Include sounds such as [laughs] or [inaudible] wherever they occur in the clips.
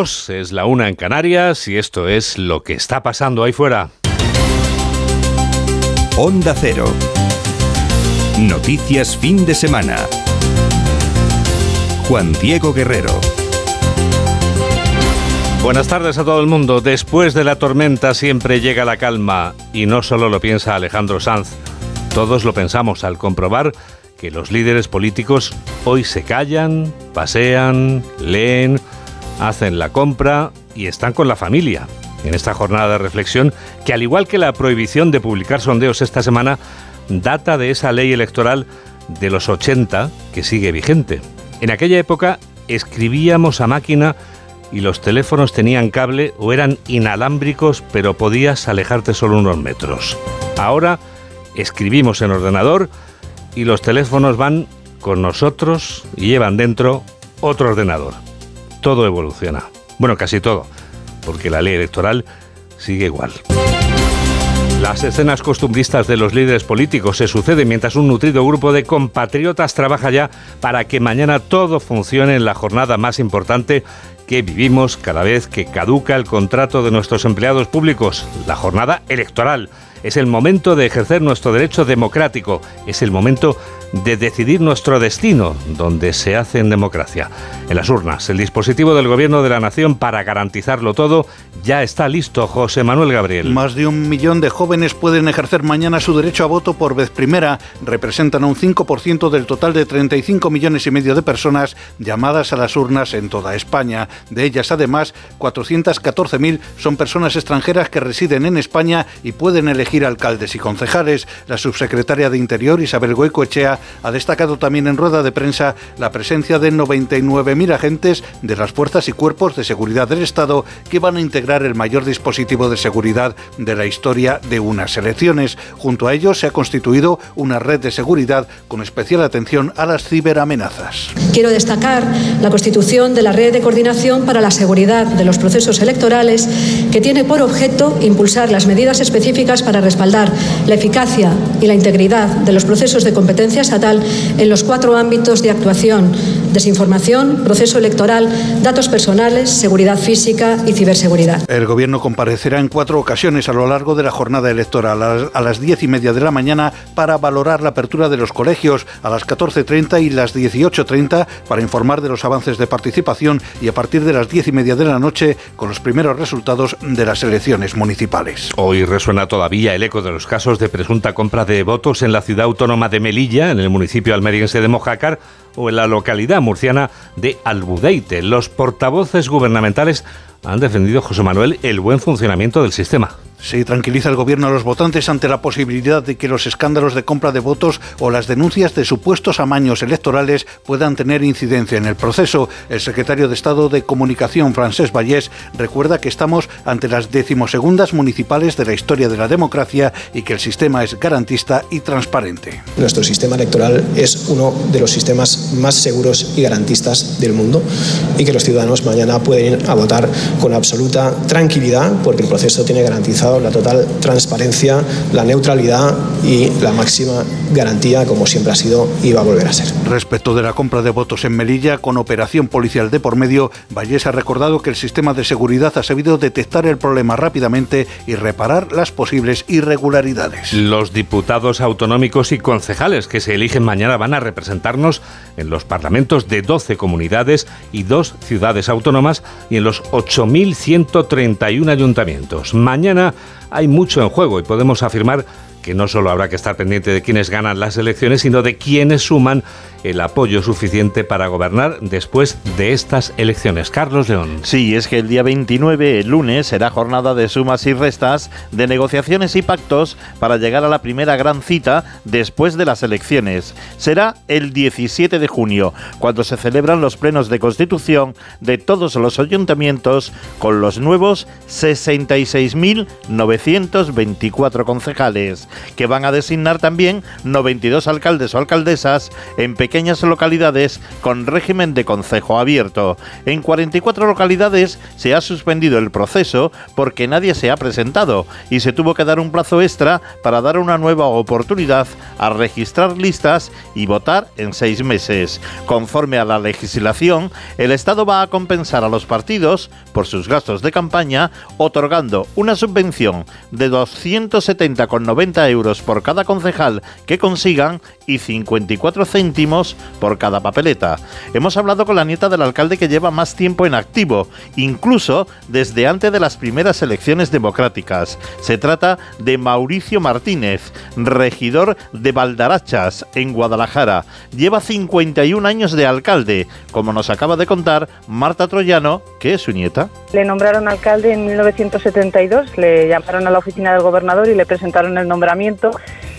Es la una en Canarias y esto es lo que está pasando ahí fuera. Onda Cero. Noticias fin de semana. Juan Diego Guerrero. Buenas tardes a todo el mundo. Después de la tormenta siempre llega la calma y no solo lo piensa Alejandro Sanz. Todos lo pensamos al comprobar que los líderes políticos hoy se callan, pasean, leen, hacen la compra y están con la familia. En esta jornada de reflexión, que al igual que la prohibición de publicar sondeos esta semana, data de esa ley electoral de los 80 que sigue vigente. En aquella época escribíamos a máquina y los teléfonos tenían cable o eran inalámbricos, pero podías alejarte solo unos metros. Ahora escribimos en ordenador y los teléfonos van con nosotros y llevan dentro otro ordenador todo evoluciona. Bueno, casi todo, porque la ley electoral sigue igual. Las escenas costumbristas de los líderes políticos se suceden mientras un nutrido grupo de compatriotas trabaja ya para que mañana todo funcione en la jornada más importante que vivimos cada vez que caduca el contrato de nuestros empleados públicos, la jornada electoral. Es el momento de ejercer nuestro derecho democrático, es el momento decidir nuestro destino, donde se hace en democracia. En las urnas, el dispositivo del Gobierno de la Nación para garantizarlo todo ya está listo, José Manuel Gabriel. Más de un millón de jóvenes pueden ejercer mañana su derecho a voto por vez primera. Representan un 5% del total de 35 millones y medio de personas llamadas a las urnas en toda España. De ellas, además, 414.000 son personas extranjeras que residen en España y pueden elegir alcaldes y concejales. La subsecretaria de Interior, Isabel Ha destacado también en rueda de prensa la presencia de 99.000 agentes de las fuerzas y cuerpos de seguridad del Estado que van a integrar el mayor dispositivo de seguridad de la historia de unas elecciones. Junto a ellos se ha constituido una red de seguridad con especial atención a las ciberamenazas. Quiero destacar la constitución de la red de coordinación para la seguridad de los procesos electorales que tiene por objeto impulsar las medidas específicas para respaldar la eficacia y la integridad de los procesos de competencias estatal en los cuatro ámbitos de actuación, desinformación, proceso electoral, datos personales, seguridad física y ciberseguridad. El Gobierno comparecerá en cuatro ocasiones a lo largo de la jornada electoral, a las diez y media de la mañana para valorar la apertura de los colegios, a las 14.30 y las 18.30 para informar de los avances de participación y a partir de las diez y media de la noche con los primeros resultados de las elecciones municipales. Hoy resuena todavía el eco de los casos de presunta compra de votos en la ciudad autónoma de Melilla, en el municipio almeriense de Mojácar o en la localidad murciana de Albudeite. Los portavoces gubernamentales han defendido, José Manuel, el buen funcionamiento del sistema. Sí, tranquiliza el gobierno a los votantes ante la posibilidad de que los escándalos de compra de votos o las denuncias de supuestos amaños electorales puedan tener incidencia en el proceso. El secretario de Estado de Comunicación, Francés Vallés, recuerda que estamos ante las decimosegundas municipales de la historia de la democracia y que el sistema es garantista y transparente. Nuestro sistema electoral es uno de los sistemas más seguros y garantistas del mundo y que los ciudadanos mañana pueden ir a votar con absoluta tranquilidad porque el proceso tiene garantizado la total transparencia, la neutralidad y la máxima garantía, como siempre ha sido y va a volver a ser. Respecto de la compra de votos en Melilla, con operación policial de por medio, Vallés ha recordado que el sistema de seguridad ha sabido detectar el problema rápidamente y reparar las posibles irregularidades. Los diputados autonómicos y concejales que se eligen mañana van a representarnos en los parlamentos de 12 comunidades y dos ciudades autónomas y en los 8.131 ayuntamientos. Mañana hay mucho en juego y podemos afirmar que no solo habrá que estar pendiente de quienes ganan las elecciones, sino de quienes suman el apoyo suficiente para gobernar después de estas elecciones. Carlos León. Sí, es que el día 29, el lunes, será jornada de sumas y restas, de negociaciones y pactos para llegar a la primera gran cita después de las elecciones. Será el 17 de junio, cuando se celebran los plenos de constitución de todos los ayuntamientos con los nuevos 66.924 concejales. Que van a designar también 92 alcaldes o alcaldesas en pequeñas localidades con régimen de concejo abierto. En 44 localidades se ha suspendido el proceso porque nadie se ha presentado y se tuvo que dar un plazo extra para dar una nueva oportunidad a registrar listas y votar en seis meses. Conforme a la legislación, el Estado va a compensar a los partidos por sus gastos de campaña otorgando una subvención de 270,90 euros por cada concejal que consigan y 54 céntimos por cada papeleta. Hemos hablado con la nieta del alcalde que lleva más tiempo en activo, incluso desde antes de las primeras elecciones democráticas. Se trata de Mauricio Martínez, regidor de Valdarachas, en Guadalajara. Lleva 51 años de alcalde, como nos acaba de contar Marta Troyano, que es su nieta. Le nombraron alcalde en 1972, le llamaron a la oficina del gobernador y le presentaron el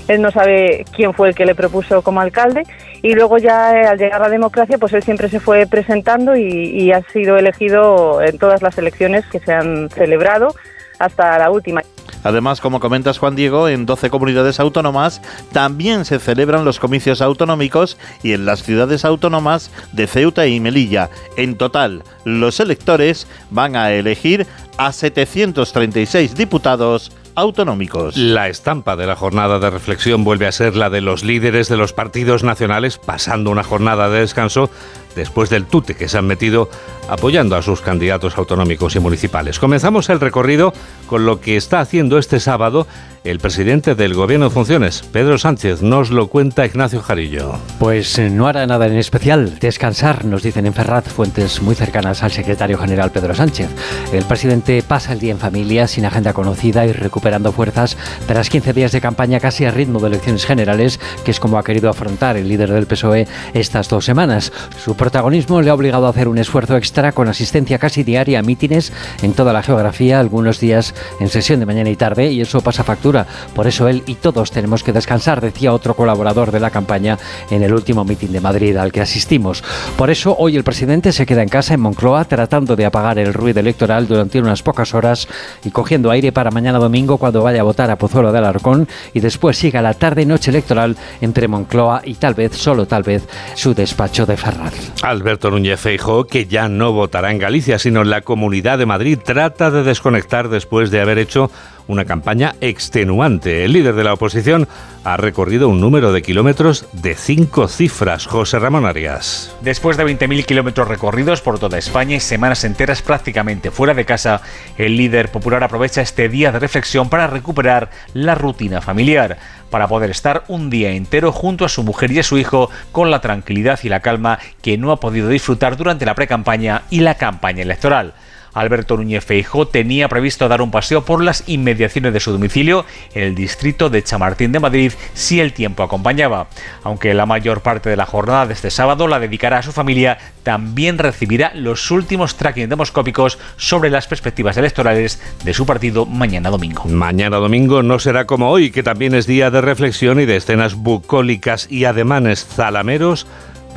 Él no sabe quién fue el que le propuso como alcalde y luego ya eh, al llegar a la democracia pues él siempre se fue presentando y, y ha sido elegido en todas las elecciones que se han celebrado hasta la última. Además, como comentas Juan Diego, en 12 comunidades autónomas también se celebran los comicios autonómicos y en las ciudades autónomas de Ceuta y Melilla. En total, los electores van a elegir a 736 diputados autonómicos. La estampa de la jornada de reflexión vuelve a ser la de los líderes de los partidos nacionales pasando una jornada de descanso después del tute que se han metido apoyando a sus candidatos autonómicos y municipales. Comenzamos el recorrido con lo que está haciendo este sábado el presidente del Gobierno de Funciones, Pedro Sánchez. Nos lo cuenta Ignacio Jarillo. Pues eh, no hará nada en especial. Descansar, nos dicen en Ferraz, fuentes muy cercanas al secretario general Pedro Sánchez. El presidente pasa el día en familia, sin agenda conocida y recuperando fuerzas tras 15 días de campaña casi a ritmo de elecciones generales, que es como ha querido afrontar el líder del PSOE estas dos semanas. Su protagonismo le ha obligado a hacer un esfuerzo extra con asistencia casi diaria a mítines en toda la geografía, algunos días en sesión de mañana y tarde, y eso pasa factura por eso él y todos tenemos que descansar, decía otro colaborador de la campaña en el último mitin de Madrid al que asistimos. Por eso hoy el presidente se queda en casa en Moncloa tratando de apagar el ruido electoral durante unas pocas horas y cogiendo aire para mañana domingo cuando vaya a votar a Pozuelo de Alarcón y después siga la tarde y noche electoral entre Moncloa y tal vez, solo tal vez, su despacho de Ferraz. Alberto Núñez Feijóo, que ya no votará en Galicia, sino en la Comunidad de Madrid, trata de desconectar después de haber hecho una campaña extenuante. El líder de la oposición ha recorrido un número de kilómetros de cinco cifras. José Ramón Arias. Después de 20.000 kilómetros recorridos por toda España y semanas enteras prácticamente fuera de casa, el líder popular aprovecha este día de reflexión para recuperar la rutina familiar, para poder estar un día entero junto a su mujer y a su hijo con la tranquilidad y la calma que no ha podido disfrutar durante la pre-campaña y la campaña electoral. Alberto Núñez Feijó tenía previsto dar un paseo por las inmediaciones de su domicilio en el distrito de Chamartín de Madrid si el tiempo acompañaba. Aunque la mayor parte de la jornada de este sábado la dedicará a su familia, también recibirá los últimos tracking demoscópicos sobre las perspectivas electorales de su partido mañana domingo. Mañana domingo no será como hoy, que también es día de reflexión y de escenas bucólicas y ademanes zalameros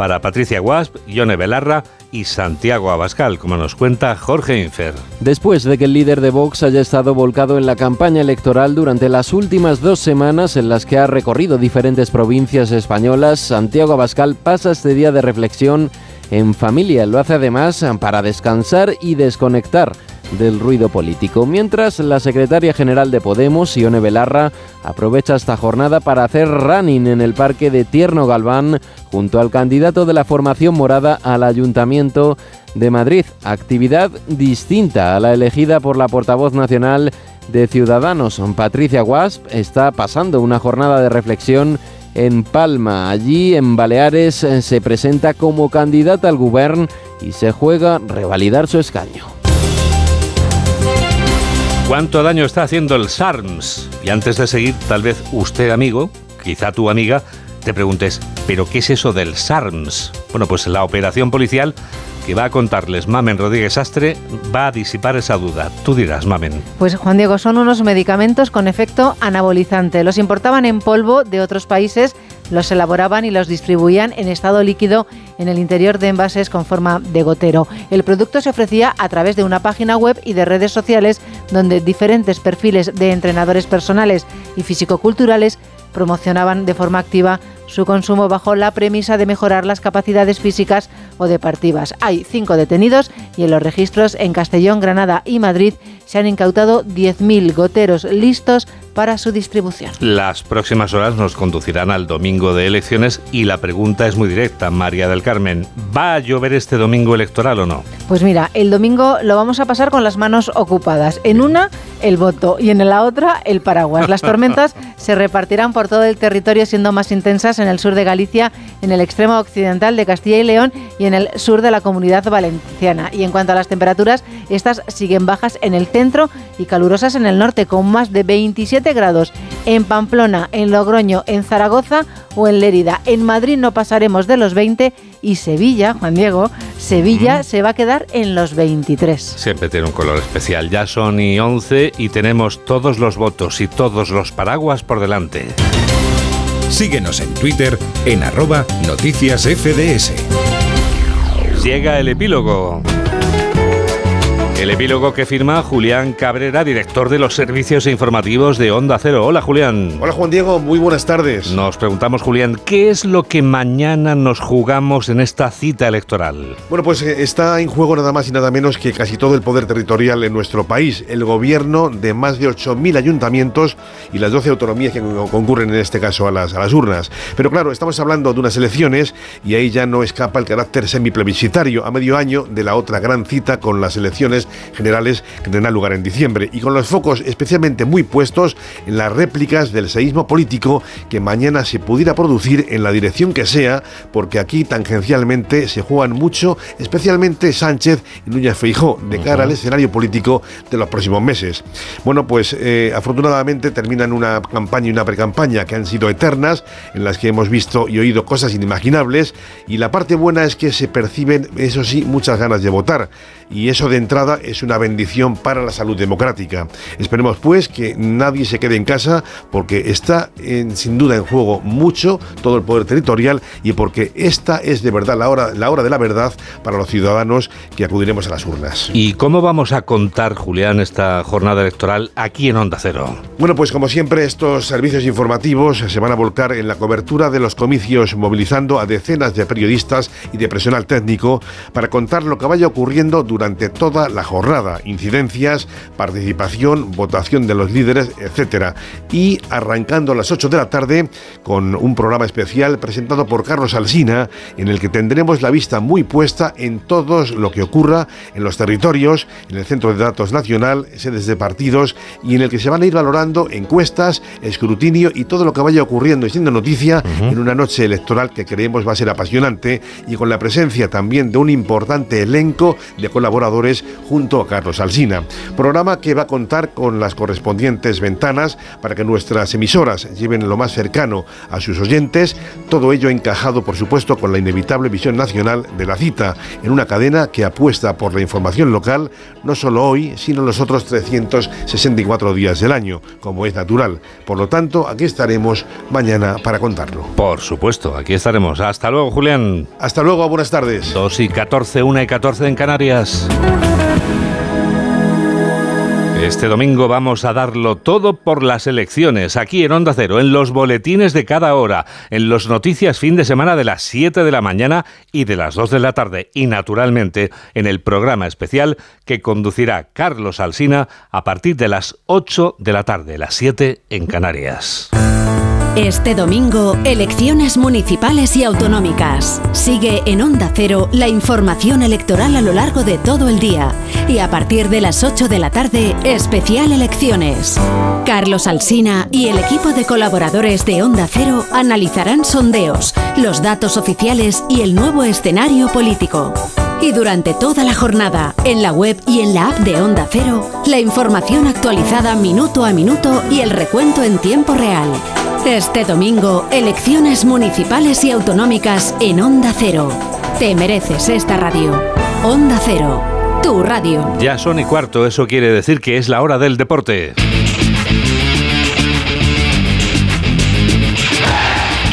para Patricia Guasp, Yone Belarra y Santiago Abascal, como nos cuenta Jorge Infer. Después de que el líder de Vox haya estado volcado en la campaña electoral durante las últimas dos semanas en las que ha recorrido diferentes provincias españolas, Santiago Abascal pasa este día de reflexión en familia. Lo hace además para descansar y desconectar del ruido político. Mientras, la secretaria general de Podemos, Ione Belarra, aprovecha esta jornada para hacer running en el parque de Tierno Galván junto al candidato de la formación morada al Ayuntamiento de Madrid. Actividad distinta a la elegida por la portavoz nacional de Ciudadanos. Patricia Wasp está pasando una jornada de reflexión en Palma. Allí, en Baleares, se presenta como candidata al gobierno y se juega revalidar su escaño. ¿Cuánto daño está haciendo el SARMS? Y antes de seguir, tal vez usted, amigo, quizá tu amiga, te preguntes, ¿pero qué es eso del SARMS? Bueno, pues la operación policial que va a contarles Mamen Rodríguez Astre va a disipar esa duda. Tú dirás, Mamen. Pues Juan Diego, son unos medicamentos con efecto anabolizante. Los importaban en polvo de otros países los elaboraban y los distribuían en estado líquido en el interior de envases con forma de gotero. El producto se ofrecía a través de una página web y de redes sociales donde diferentes perfiles de entrenadores personales y fisicoculturales promocionaban de forma activa su consumo bajo la premisa de mejorar las capacidades físicas o deportivas. Hay cinco detenidos y en los registros en Castellón, Granada y Madrid se han incautado 10.000 goteros listos para su distribución. Las próximas horas nos conducirán al domingo de elecciones y la pregunta es muy directa, María del Carmen. ¿Va a llover este domingo electoral o no? Pues mira, el domingo lo vamos a pasar con las manos ocupadas. En una, el voto y en la otra, el paraguas. Las tormentas [laughs] se repartirán por todo el territorio siendo más intensas en el sur de Galicia, en el extremo occidental de Castilla y León y en el sur de la comunidad valenciana. Y en cuanto a las temperaturas, estas siguen bajas en el centro y calurosas en el norte, con más de 27 grados en Pamplona, en Logroño, en Zaragoza o en Lérida. En Madrid no pasaremos de los 20 y Sevilla, Juan Diego, Sevilla se va a quedar en los 23. Siempre tiene un color especial. Ya son y 11 y tenemos todos los votos y todos los paraguas por delante. Síguenos en Twitter en arroba noticias FDS. Llega el epílogo. El epílogo que firma Julián Cabrera, director de los servicios informativos de Onda Cero. Hola Julián. Hola Juan Diego, muy buenas tardes. Nos preguntamos Julián, ¿qué es lo que mañana nos jugamos en esta cita electoral? Bueno, pues eh, está en juego nada más y nada menos que casi todo el poder territorial en nuestro país, el gobierno de más de 8.000 ayuntamientos y las 12 autonomías que concurren en este caso a las, a las urnas. Pero claro, estamos hablando de unas elecciones y ahí ya no escapa el carácter semiplebiscitario a medio año de la otra gran cita con las elecciones generales que tendrán lugar en diciembre. Y con los focos especialmente muy puestos en las réplicas del seísmo político que mañana se pudiera producir en la dirección que sea, porque aquí tangencialmente se juegan mucho, especialmente Sánchez y Núñez Feijó, de cara al escenario político de los próximos meses. Bueno, pues eh, afortunadamente terminan una campaña y una precampaña que han sido eternas, en las que hemos visto y oído cosas inimaginables, y la parte buena es que se perciben, eso sí, muchas ganas de votar y eso de entrada es una bendición para la salud democrática. Esperemos pues que nadie se quede en casa porque está en, sin duda en juego mucho todo el poder territorial y porque esta es de verdad la hora, la hora de la verdad para los ciudadanos que acudiremos a las urnas. ¿Y cómo vamos a contar, Julián, esta jornada electoral aquí en Onda Cero? Bueno, pues como siempre estos servicios informativos se van a volcar en la cobertura de los comicios movilizando a decenas de periodistas y de personal técnico para contar lo que vaya ocurriendo durante durante toda la jornada. Incidencias, participación, votación de los líderes, etcétera. Y arrancando a las 8 de la tarde con un programa especial presentado por Carlos Alsina, en el que tendremos la vista muy puesta en todo lo que ocurra en los territorios, en el Centro de Datos Nacional, sedes de partidos, y en el que se van a ir valorando encuestas, escrutinio y todo lo que vaya ocurriendo y siendo noticia en una noche electoral que creemos va a ser apasionante y con la presencia también de un importante elenco de colaboradores junto a Carlos Alsina. Programa que va a contar con las correspondientes ventanas para que nuestras emisoras lleven lo más cercano a sus oyentes, todo ello encajado por supuesto con la inevitable visión nacional de la cita en una cadena que apuesta por la información local no solo hoy, sino los otros 364 días del año, como es natural. Por lo tanto, aquí estaremos mañana para contarlo. Por supuesto, aquí estaremos. Hasta luego, Julián. Hasta luego, buenas tardes. 2 y 14, 1 y 14 en Canarias. Este domingo vamos a darlo todo por las elecciones, aquí en Onda Cero, en los boletines de cada hora, en los noticias fin de semana de las 7 de la mañana y de las 2 de la tarde, y naturalmente en el programa especial que conducirá Carlos Alsina a partir de las 8 de la tarde, las 7 en Canarias. Este domingo, elecciones municipales y autonómicas. Sigue en Onda Cero la información electoral a lo largo de todo el día. Y a partir de las 8 de la tarde, especial elecciones. Carlos Alsina y el equipo de colaboradores de Onda Cero analizarán sondeos, los datos oficiales y el nuevo escenario político. Y durante toda la jornada, en la web y en la app de Onda Cero, la información actualizada minuto a minuto y el recuento en tiempo real. Este domingo, elecciones municipales y autonómicas en Onda Cero. Te mereces esta radio. Onda Cero, tu radio. Ya son y cuarto, eso quiere decir que es la hora del deporte.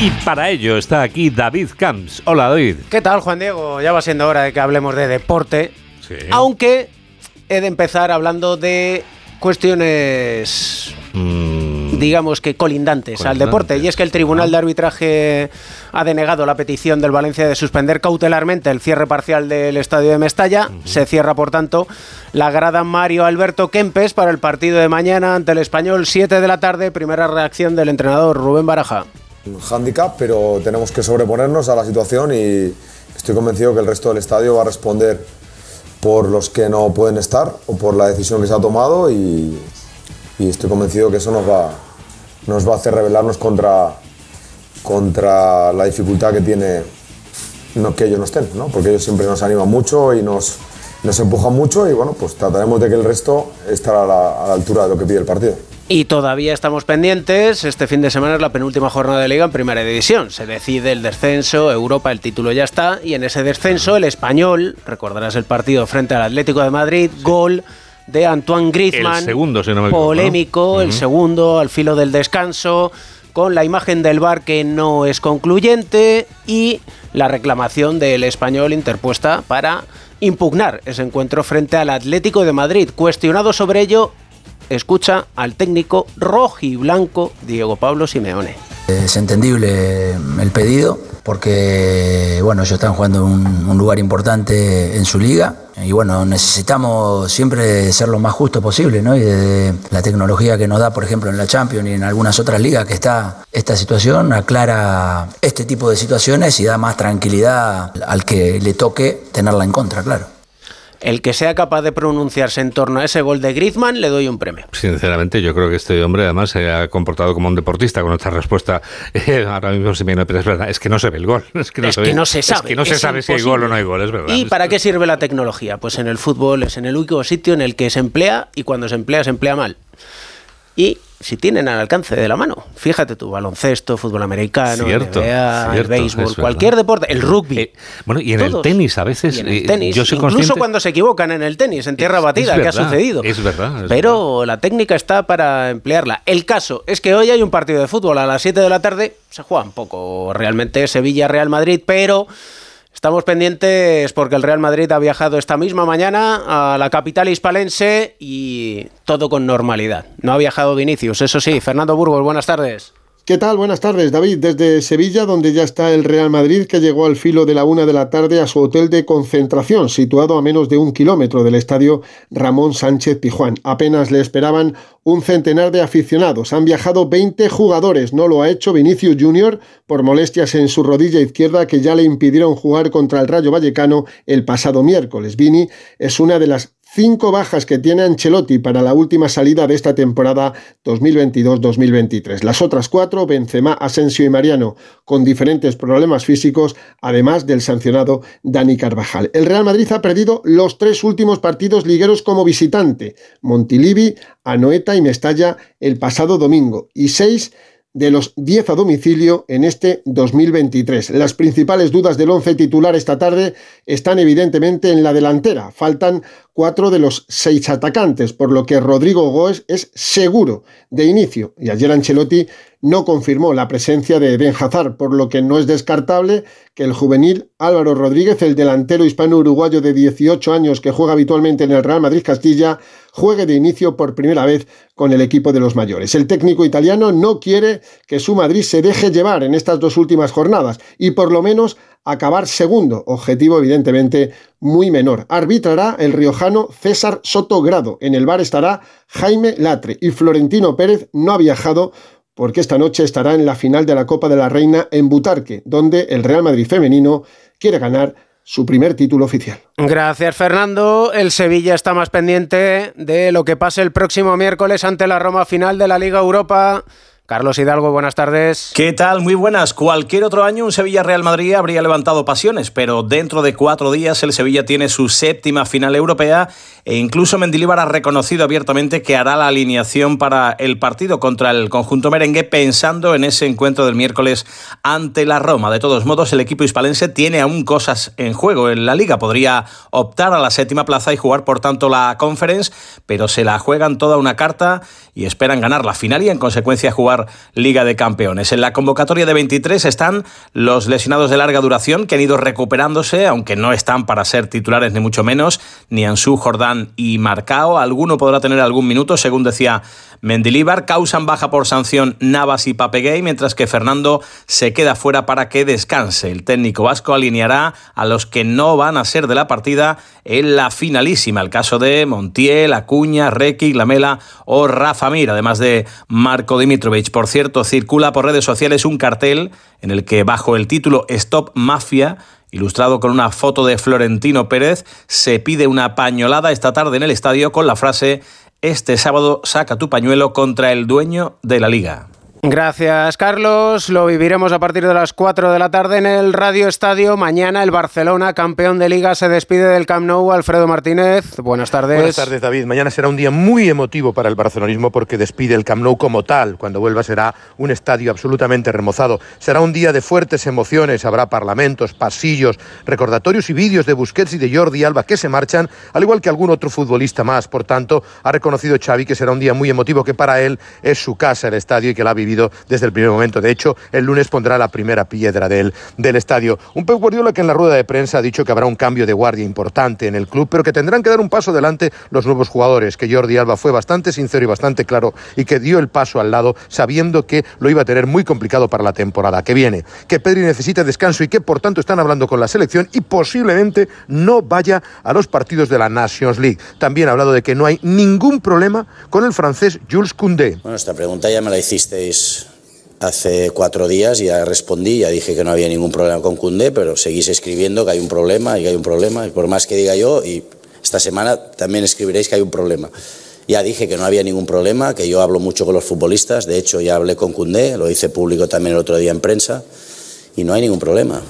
Y para ello está aquí David Camps. Hola David. ¿Qué tal Juan Diego? Ya va siendo hora de que hablemos de deporte. Aunque he de empezar hablando de cuestiones Mm. digamos que colindantes al deporte. Y es que el Tribunal de Arbitraje ha denegado la petición del Valencia de suspender cautelarmente el cierre parcial del estadio de Mestalla. Se cierra, por tanto, la grada Mario Alberto Kempes para el partido de mañana ante el Español, 7 de la tarde. Primera reacción del entrenador Rubén Baraja. Handicap, pero tenemos que sobreponernos a la situación y estoy convencido que el resto del estadio va a responder por los que no pueden estar o por la decisión que se ha tomado y, estoy convencido que eso nos va, nos va a hacer rebelarnos contra, contra la dificultad que tiene no, que ellos no estén, ¿no? porque ellos siempre nos animan mucho y nos, nos empujan mucho y bueno, pues trataremos de que el resto la, a la altura de lo que pide el partido. Y todavía estamos pendientes. Este fin de semana es la penúltima jornada de liga en primera división. Se decide el descenso, Europa, el título ya está. Y en ese descenso, el español, recordarás el partido frente al Atlético de Madrid, gol de Antoine Griezmann. El segundo, si no me equivoco, ¿no? Polémico, el segundo al filo del descanso, con la imagen del bar que no es concluyente y la reclamación del español interpuesta para impugnar ese encuentro frente al Atlético de Madrid. Cuestionado sobre ello, escucha al técnico rojiblanco Diego Pablo Simeone. Es entendible el pedido porque bueno, ellos están jugando un, un lugar importante en su liga y bueno, necesitamos siempre ser lo más justo posible, ¿no? Y de la tecnología que nos da, por ejemplo, en la Champions y en algunas otras ligas que está esta situación, aclara este tipo de situaciones y da más tranquilidad al que le toque tenerla en contra, claro. El que sea capaz de pronunciarse en torno a ese gol de Griezmann le doy un premio. Sinceramente, yo creo que este hombre además se ha comportado como un deportista con esta respuesta. Eh, [laughs] ahora mismo se me viene, pero es verdad, es que no se ve el gol. [laughs] Es que no, Es se, que ve. no se sabe, Es que no se sabe si hay gol o no hay gol, es verdad. ¿Y para qué sirve la tecnología? Pues en el fútbol es en el único sitio en el que se emplea y cuando se emplea se emplea mal. Y si tienen al alcance de la mano, fíjate tú, baloncesto, fútbol americano, Cierto, NBA, el béisbol, cualquier deporte, el rugby. bueno, y en el tenis a veces. Y en el eh, tenis, yo soy incluso consciente. cuando se equivocan en el tenis, en tierra batida, es que ha verdad, sucedido. Es verdad. es Pero la técnica está para emplearla. El caso es que hoy hay un partido de fútbol a las 7 de la tarde. Se juega un poco realmente Sevilla-Real Madrid, pero estamos pendientes porque el Real Madrid ha viajado esta misma mañana a la capital hispalense y todo con normalidad. No ha viajado Vinicius, eso sí. Fernando Burgos, buenas tardes. ¿Qué tal? Buenas tardes, David. Desde Sevilla, donde ya está el Real Madrid, que llegó al filo de la una de la tarde a su hotel de concentración, situado a menos de un kilómetro del estadio Ramón Sánchez Pijuán. Apenas le esperaban un centenar de aficionados. Han viajado 20 jugadores. No lo ha hecho Vinicius Junior por molestias en su rodilla izquierda que ya le impidieron jugar contra el Rayo Vallecano el pasado miércoles. Vini es una de las cinco bajas que tiene Ancelotti para la última salida de esta temporada 2022-2023. Las otras cuatro, Benzema, Asensio y Mariano, con diferentes problemas físicos, además del sancionado Dani Carvajal. El Real Madrid ha perdido los tres últimos partidos ligueros como visitante, Montilivi, Anoeta y Mestalla el pasado domingo, y seis de los 10 a domicilio en este 2023. Las principales dudas del once titular esta tarde están evidentemente en la delantera. Faltan cuatro de los seis atacantes, por lo que Rodrigo Goes es seguro de inicio. Y ayer Ancelotti no confirmó la presencia de Ben Hazard, por lo que no es descartable que el juvenil Álvaro Rodríguez, el delantero hispano-uruguayo de 18 años que juega habitualmente en el Real Madrid Castilla, juegue de inicio por primera vez con el equipo de los mayores. El técnico italiano no quiere que su Madrid se deje llevar en estas dos últimas jornadas y por lo menos acabar segundo, objetivo evidentemente muy menor. Arbitrará el riojano César Soto Grado. En el bar estará Jaime Latre y Florentino Pérez no ha viajado porque esta noche estará en la final de la Copa de la Reina en Butarque, donde el Real Madrid femenino quiere ganar su primer título oficial. Gracias, Fernando. El Sevilla está más pendiente de lo que pase el próximo miércoles ante la Roma final de la Liga Europa. Carlos Hidalgo, buenas tardes. ¿Qué tal? Muy buenas. Cualquier otro año un Sevilla-Real Madrid habría levantado pasiones, pero dentro de cuatro días el Sevilla tiene su séptima final europea e incluso Mendilibar ha reconocido abiertamente que hará la alineación para el partido contra el conjunto merengue pensando en ese encuentro del miércoles ante la Roma. De todos modos, el equipo hispalense tiene aún cosas en juego en la liga. Podría optar a la séptima plaza y jugar por tanto la Conference, pero se la juegan toda una carta y esperan ganar la final y en consecuencia jugar Liga de Campeones. En la convocatoria de 23 están los lesionados de larga duración que han ido recuperándose, aunque no están para ser titulares ni mucho menos, ni Ansu, Jordán y Marcao. Alguno podrá tener algún minuto, según decía Mendilibar. Causan baja por sanción Navas y Papeguey, mientras que Fernando se queda fuera para que descanse. El técnico vasco alineará a los que no van a ser de la partida en la finalísima. El caso de Montiel, Acuña, Requi, Lamela o Rafa Mir, además de Marco Por cierto, circula por redes sociales un cartel en el que bajo el título Stop Mafia ilustrado con una foto de Florentino Pérez, se pide una pañolada esta tarde en el estadio con la frase Este sábado saca tu pañuelo contra el dueño de la liga. Gracias, Carlos. Lo viviremos a partir de las 4 de la tarde en el Radio Estadio. Mañana el Barcelona, campeón de liga, se despide del Camp Nou. Alfredo Martínez, buenas tardes. Buenas tardes, David. Mañana será un día muy emotivo para el barcelonismo porque despide el Camp Nou como tal. Cuando vuelva será un estadio absolutamente remozado. Será un día de fuertes emociones. Habrá parlamentos, pasillos, recordatorios y vídeos de Busquets y de Jordi Alba que se marchan, al igual que algún otro futbolista más. Por tanto, ha reconocido Xavi que será un día muy emotivo, que para él es su casa el estadio y que la ha vivido desde el primer momento. De hecho, el lunes pondrá la primera piedra del, del estadio. Un Pep Guardiola que en la rueda de prensa ha dicho que habrá un cambio de guardia importante en el club, pero que tendrán que dar un paso adelante los nuevos jugadores, que Jordi Alba fue bastante sincero y bastante claro y que dio el paso al lado sabiendo que lo iba a tener muy complicado para la temporada que viene, que Pedri necesita descanso y que por tanto están hablando con la selección y posiblemente no vaya a los partidos de la Nations League. También ha hablado de que no hay ningún problema con el francés Jules Koundé. Bueno, esta pregunta ya me la hicisteis hace cuatro días, ya respondí, ya dije que no había ningún problema con Cundé, pero seguís escribiendo que hay un problema y que hay un problema, y por más que diga yo, y esta semana también escribiréis que hay un problema. Ya dije que no había ningún problema, que yo hablo mucho con los futbolistas, de hecho ya hablé con Cundé, lo hice público también el otro día en prensa, y no hay ningún problema.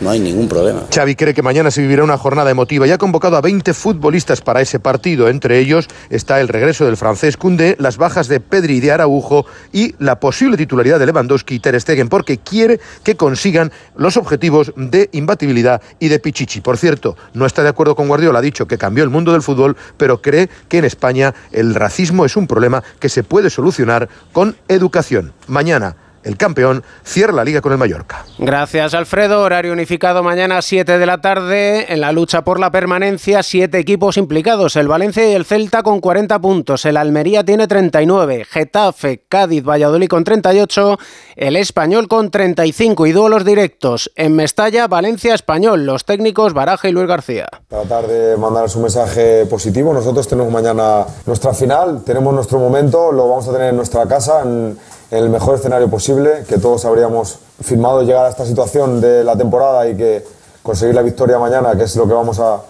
No hay ningún problema. Xavi cree que mañana se vivirá una jornada emotiva y ha convocado a 20 futbolistas para ese partido. Entre ellos está el regreso del francés Koundé, las bajas de Pedri y de Araujo y la posible titularidad de Lewandowski y Ter Stegen porque quiere que consigan los objetivos de imbatibilidad y de Pichichi. Por cierto, no está de acuerdo con Guardiola, ha dicho que cambió el mundo del fútbol, pero cree que en España el racismo es un problema que se puede solucionar con educación. Mañana el campeón cierra la liga con el Mallorca. Gracias, Alfredo. Horario unificado mañana a 7 de la tarde. En la lucha por la permanencia, siete equipos implicados. El Valencia y el Celta con 40 puntos. El Almería tiene 39. Getafe, Cádiz, Valladolid con 38. El Español con 35. Y duelos directos. En Mestalla, Valencia, Español. Los técnicos Baraja y Luis García. Tratar de mandaros un mensaje positivo. Nosotros tenemos mañana nuestra final. Tenemos nuestro momento. Lo vamos a tener en nuestra casa. En en el mejor escenario posible, que todos habríamos firmado llegar a esta situación de la temporada y que conseguir la victoria mañana, que es lo que vamos a,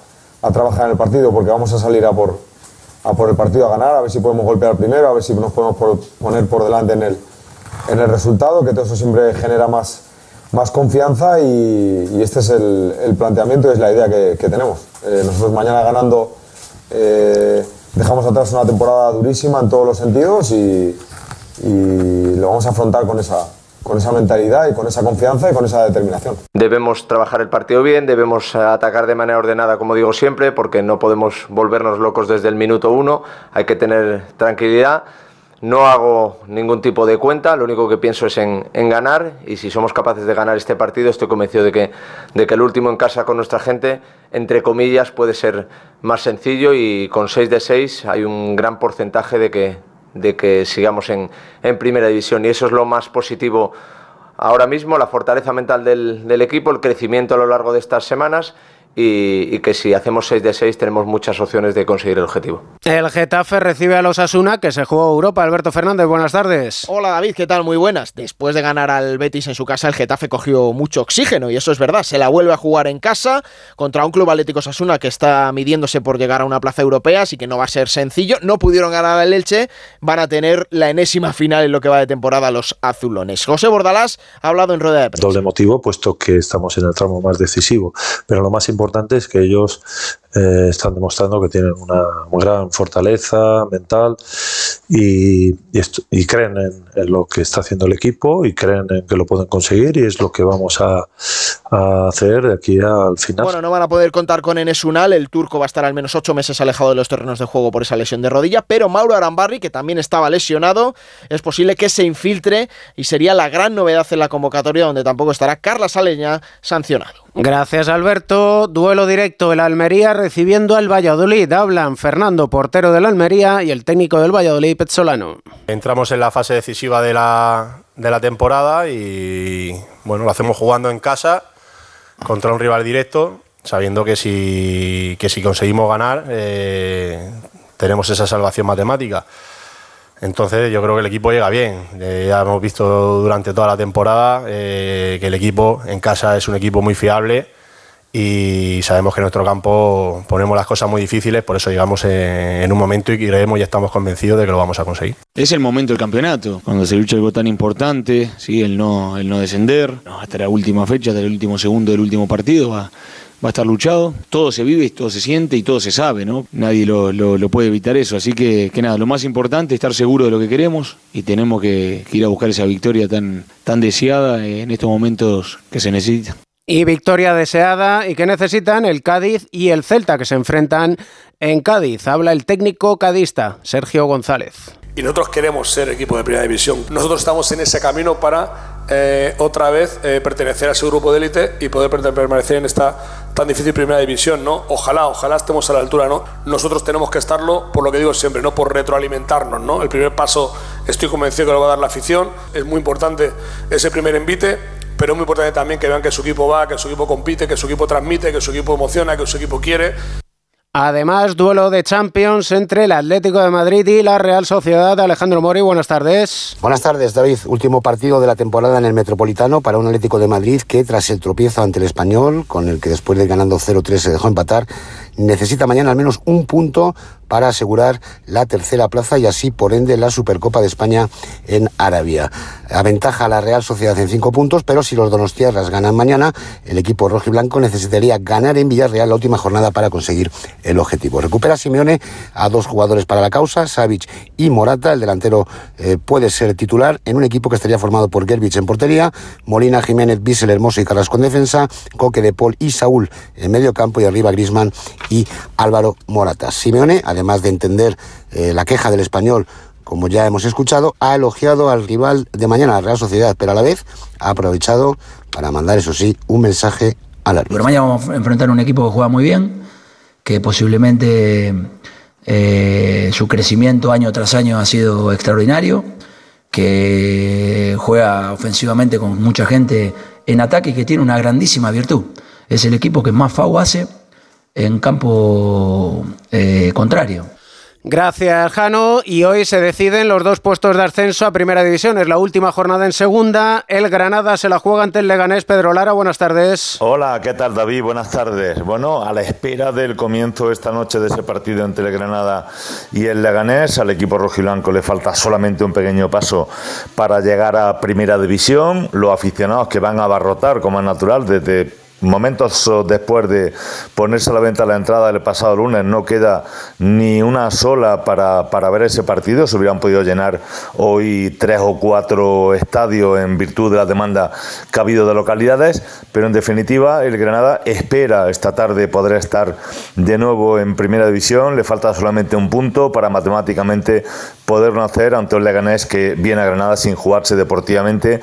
a trabajar en el partido, porque vamos a salir a por, a por el partido a ganar, a ver si podemos golpear primero, a ver si nos podemos poner por delante en el, en el resultado, que todo eso siempre genera más, más confianza y, y este es el, el, planteamiento es la idea que, que tenemos. Eh, nosotros mañana ganando eh, dejamos atrás una temporada durísima en todos los sentidos y, y lo vamos a afrontar con esa, con esa mentalidad y con esa confianza y con esa determinación. Debemos trabajar el partido bien, debemos atacar de manera ordenada, como digo siempre, porque no podemos volvernos locos desde el minuto uno, hay que tener tranquilidad. No hago ningún tipo de cuenta, lo único que pienso es en, en, ganar y si somos capaces de ganar este partido estoy convencido de que, de que el último en casa con nuestra gente, entre comillas, puede ser más sencillo y con 6 de 6 hay un gran porcentaje de que, de que sigamos en, en, primera división. Y eso es lo más positivo ahora mismo, la fortaleza mental del, del equipo, el crecimiento a lo largo de estas semanas y, y, que si hacemos 6 de 6 tenemos muchas opciones de conseguir el objetivo. El Getafe recibe a los Asuna que se jugó Europa. Alberto Fernández, buenas tardes. Hola David, ¿qué tal? Muy buenas. Después de ganar al Betis en su casa, el Getafe cogió mucho oxígeno y eso es verdad. Se la vuelve a jugar en casa contra un club atlético Asuna que está midiéndose por llegar a una plaza europea, así que no va a ser sencillo. No pudieron ganar al Elche, van a tener la enésima final en lo que va de temporada los azulones. José Bordalás ha hablado en rueda de prensa. Doble motivo, puesto que estamos en el tramo más decisivo, pero lo más importante importante es que ellos eh, están demostrando que tienen una gran fortaleza mental y, y, creen en, lo que está haciendo el equipo y creen en que lo pueden conseguir y es lo que vamos a, hacer de aquí al final. Bueno, no van a poder contar con Enes Unal, el turco va a estar al menos ocho meses alejado de los terrenos de juego por esa lesión de rodilla, pero Mauro Arambarri, que también estaba lesionado, es posible que se infiltre y sería la gran novedad en la convocatoria donde tampoco estará Carla Saleña sancionado. Gracias Alberto. Duelo directo el Almería recibiendo al Valladolid. Hablan Fernando, portero del Almería, y el técnico del Valladolid, Petzolano. Entramos en la fase decisiva de la, de la temporada y bueno, lo hacemos jugando en casa contra un rival directo, sabiendo que si, que si conseguimos ganar eh, tenemos esa salvación matemática. Entonces yo creo que el equipo llega bien. Eh, ya hemos visto durante toda la temporada eh, que el equipo en casa es un equipo muy fiable y sabemos que en nuestro campo ponemos las cosas muy difíciles, por eso llegamos en, un momento y creemos y estamos convencidos de que lo vamos a conseguir. Es el momento del campeonato, cuando se lucha algo tan importante, ¿sí? el, no, el no descender, hasta la última fecha, hasta el último segundo del último partido, va, va a estar luchado. Todo se vive, todo se siente y todo se sabe, ¿no? Nadie lo, lo, puede evitar eso. Así que, que, nada, lo más importante es estar seguro de lo que queremos y tenemos que, ir a buscar esa victoria tan, tan deseada en estos momentos que se necesita. Y victoria deseada y que necesitan el Cádiz y el Celta que se enfrentan en Cádiz. Habla el técnico cadista, Sergio González. Y nosotros queremos ser equipo de primera división. Nosotros estamos en ese camino para eh, otra vez eh, pertenecer a ese grupo de élite y poder permanecer en esta tan difícil primera división, ¿no? Ojalá, ojalá estemos a la altura, ¿no? Nosotros tenemos que estarlo, por lo que digo siempre, no por retroalimentarnos, ¿no? El primer paso estoy convencido que lo va a dar la afición, es muy importante ese primer envite, pero es muy importante también que vean que su equipo va, que su equipo compite, que su equipo transmite, que su equipo emociona, que su equipo quiere. Además, duelo de Champions entre el Atlético de Madrid y la Real Sociedad. Alejandro Mori, buenas tardes. Buenas tardes, David. Último partido de la temporada en el Metropolitano para un Atlético de Madrid que, tras el tropiezo ante el Español, con el que después de ganando 0-3 se dejó empatar, necesita mañana al menos un punto para asegurar la tercera plaza y así, por ende, la Supercopa de España en Arabia. Aventaja a la Real Sociedad en cinco puntos, pero si los donostiarras ganan mañana, el equipo rojo y blanco necesitaría ganar en Villarreal la última jornada para conseguir el objetivo. Recupera Simeone a dos jugadores para la causa, Savic y Morata. El delantero eh, puede ser titular en un equipo que estaría formado por Gerbich en portería, Molina, Jiménez, Bissell, Hermoso y Carrasco en defensa, Coque de Paul y Saúl en medio campo y arriba Grisman y Álvaro Morata. Simeone, además de entender eh, la queja del español, como ya hemos escuchado, ha elogiado al rival de mañana, la Real Sociedad, pero a la vez ha aprovechado para mandar, eso sí, un mensaje al árbitro. Pero mañana vamos a enfrentar un equipo que juega muy bien, que posiblemente eh, su crecimiento año tras año ha sido extraordinario, que juega ofensivamente con mucha gente en ataque y que tiene una grandísima virtud. Es el equipo que más FAU hace en campo eh, contrario. Gracias, Jano. Y hoy se deciden los dos puestos de ascenso a Primera División. Es la última jornada en Segunda. El Granada se la juega ante el Leganés. Pedro Lara, buenas tardes. Hola, ¿qué tal, David? Buenas tardes. Bueno, a la espera del comienzo esta noche de ese partido entre el Granada y el Leganés, al equipo rojiblanco le falta solamente un pequeño paso para llegar a Primera División. Los aficionados que van a abarrotar, como es natural, desde momentos después de ponerse a la venta la entrada el pasado lunes, no queda ni una sola para, para, ver ese partido. Se hubieran podido llenar hoy tres o cuatro estadios en virtud de la demanda que ha habido de localidades, pero en definitiva el Granada espera esta tarde poder estar de nuevo en primera división. Le falta solamente un punto para matemáticamente poderlo hacer ante un Leganés que viene a Granada sin jugarse deportivamente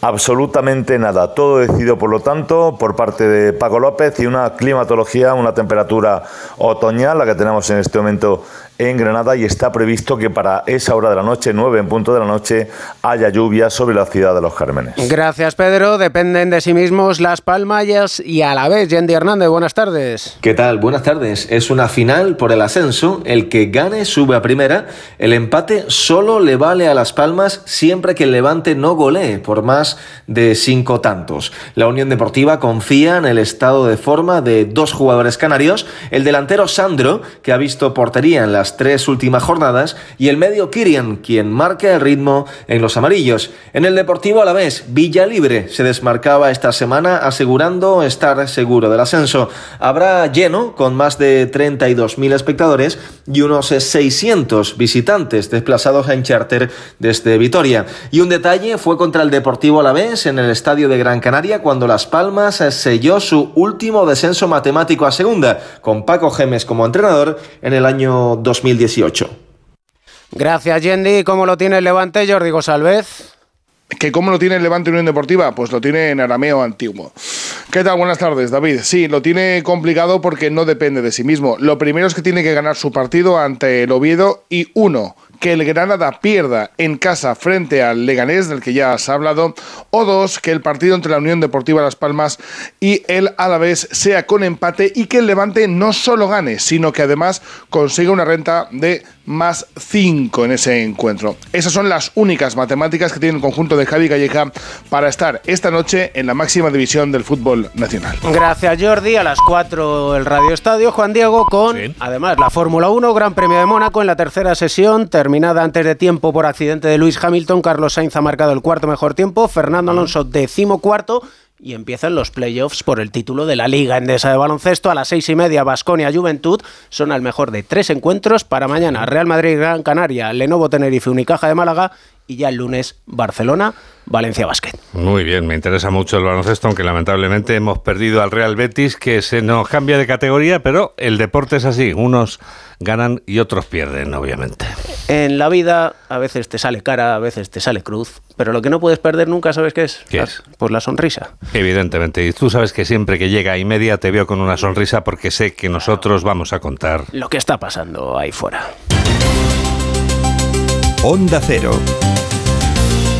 absolutamente nada. Todo decidido, por lo tanto, por de Paco López y una climatología, una temperatura otoñal, la que tenemos en este momento en Granada y está previsto que para esa hora de la noche, 9 en punto de la noche, haya lluvia sobre la ciudad de los Cármenes. Gracias, Pedro. Dependen de sí mismos Las Palmayas y a la vez Yendi Hernández. Buenas tardes. ¿Qué tal? Buenas tardes. Es una final por el ascenso. El que gane sube a primera. El empate solo le vale a Las Palmas siempre que el Levante no golee por más de cinco tantos. La Unión Deportiva confía en el estado de forma de dos jugadores canarios. El delantero Sandro, que ha visto portería en las las tres últimas jornadas, y el medio Kirian, quien marca el ritmo en los amarillos. En el Deportivo Alavés, Villa Libre se desmarcaba esta semana asegurando estar seguro del ascenso. Habrá lleno con más de 32.000 espectadores y unos 600 visitantes desplazados en charter desde Vitoria. Y un detalle fue contra el Deportivo Alavés en el estadio de Gran Canaria cuando Las Palmas selló su último descenso matemático a segunda, con Paco Gemes como entrenador en el año 2018. Gracias, Yendi. ¿Cómo lo tiene el Levante, Jordi Salvez? ¿Que cómo lo tiene el Levante Unión Deportiva? Pues lo tiene en arameo antiguo. ¿Qué tal? Buenas tardes, David. Sí, lo tiene complicado porque no depende de sí mismo. Lo primero es que tiene que ganar su partido ante el Oviedo y uno, que el Granada pierda en casa frente al Leganés, del que ya has hablado, o dos, que el partido entre la Unión Deportiva Las Palmas y el Alavés sea con empate y que el Levante no solo gane, sino que además consiga una renta de más 5 en ese encuentro. Esas son las únicas matemáticas que tiene el conjunto de Javi Calleja para estar esta noche en la máxima división del fútbol nacional. Gracias Jordi, a las 4 el Radio Estadio, Juan Diego con además la Fórmula 1, Gran Premio de Mónaco en la tercera sesión, terminada antes de tiempo por accidente de Luis Hamilton, Carlos Sainz ha marcado el cuarto mejor tiempo, Fernando Alonso decimo cuarto y empiezan los playoffs por el título de la Liga Endesa de Baloncesto. A las seis y media, Basconia Juventud son al mejor de tres encuentros para mañana. Real Madrid, Gran Canaria, Lenovo Tenerife, Unicaja de Málaga y ya el lunes Barcelona, Valencia Basket. Muy bien, me interesa mucho el baloncesto, aunque lamentablemente hemos perdido al Real Betis, que se nos cambia de categoría, pero el deporte es así, unos ganan y otros pierden, obviamente. En la vida a veces te sale cara, a veces te sale cruz, pero lo que no puedes perder nunca, ¿sabes qué es? ¿Qué es? Pues la sonrisa. Evidentemente, y tú sabes que siempre que llega y media te veo con una sonrisa porque sé que nosotros vamos a contar lo que está pasando ahí fuera. Onda Cero.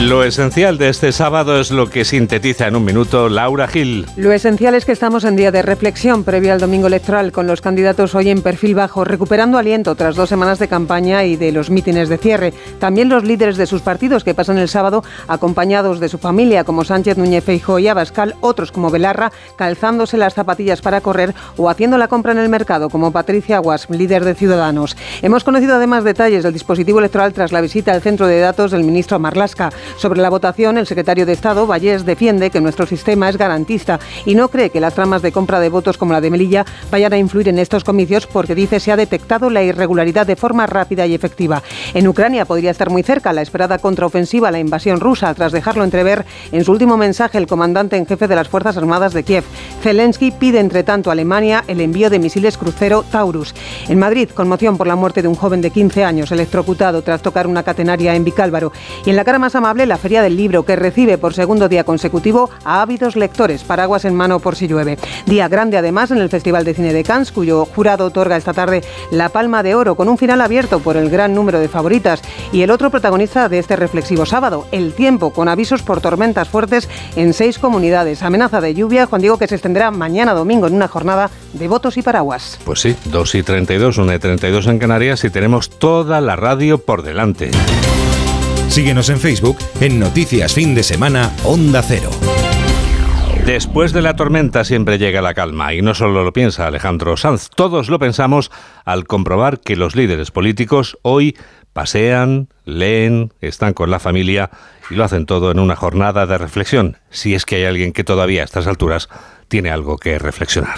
Lo esencial de este sábado es lo que sintetiza en un minuto Laura Gil. Lo esencial es que estamos en día de reflexión previo al domingo electoral, con los candidatos hoy en perfil bajo, recuperando aliento tras dos semanas de campaña y de los mítines de cierre. También los líderes de sus partidos que pasan el sábado acompañados de su familia, como Sánchez Núñez Feijóo y Abascal, otros como Belarra, calzándose las zapatillas para correr o haciendo la compra en el mercado, como Patricia Aguas, líder de Ciudadanos. Hemos conocido además detalles del dispositivo electoral tras la visita al centro de datos del ministro Marlasca. Sobre la votación, el secretario de Estado, Vallés, defiende que nuestro sistema es garantista y no cree que las tramas de compra de votos como la de Melilla vayan a influir en estos comicios porque dice se ha detectado la irregularidad de forma rápida y efectiva. En Ucrania podría estar muy cerca la esperada contraofensiva a la invasión rusa tras dejarlo entrever en su último mensaje el comandante en jefe de las Fuerzas Armadas de Kiev. Zelensky pide entre tanto a Alemania el envío de misiles crucero Taurus. En Madrid, conmoción por la muerte de un joven de 15 años electrocutado tras tocar una catenaria en Vicálvaro. Y en la cara la Feria del Libro, que recibe por segundo día consecutivo a ávidos lectores, paraguas en mano por si llueve. Día grande además en el Festival de Cine de Cannes, cuyo jurado otorga esta tarde la Palma de Oro, con un final abierto por el gran número de favoritas. Y el otro protagonista de este reflexivo sábado, el tiempo, con avisos por tormentas fuertes en seis comunidades. Amenaza de lluvia, Juan Diego, que se extenderá mañana domingo en una jornada de votos y paraguas. Pues sí, 2 y 32, 1 y 32 en Canarias y tenemos toda la radio por delante. Síguenos en Facebook en Noticias Fin de Semana Onda Cero. Después de la tormenta siempre llega la calma y no solo lo piensa Alejandro Sanz, todos lo pensamos al comprobar que los líderes políticos hoy pasean, leen, están con la familia y lo hacen todo en una jornada de reflexión, si es que hay alguien que todavía a estas alturas tiene algo que reflexionar.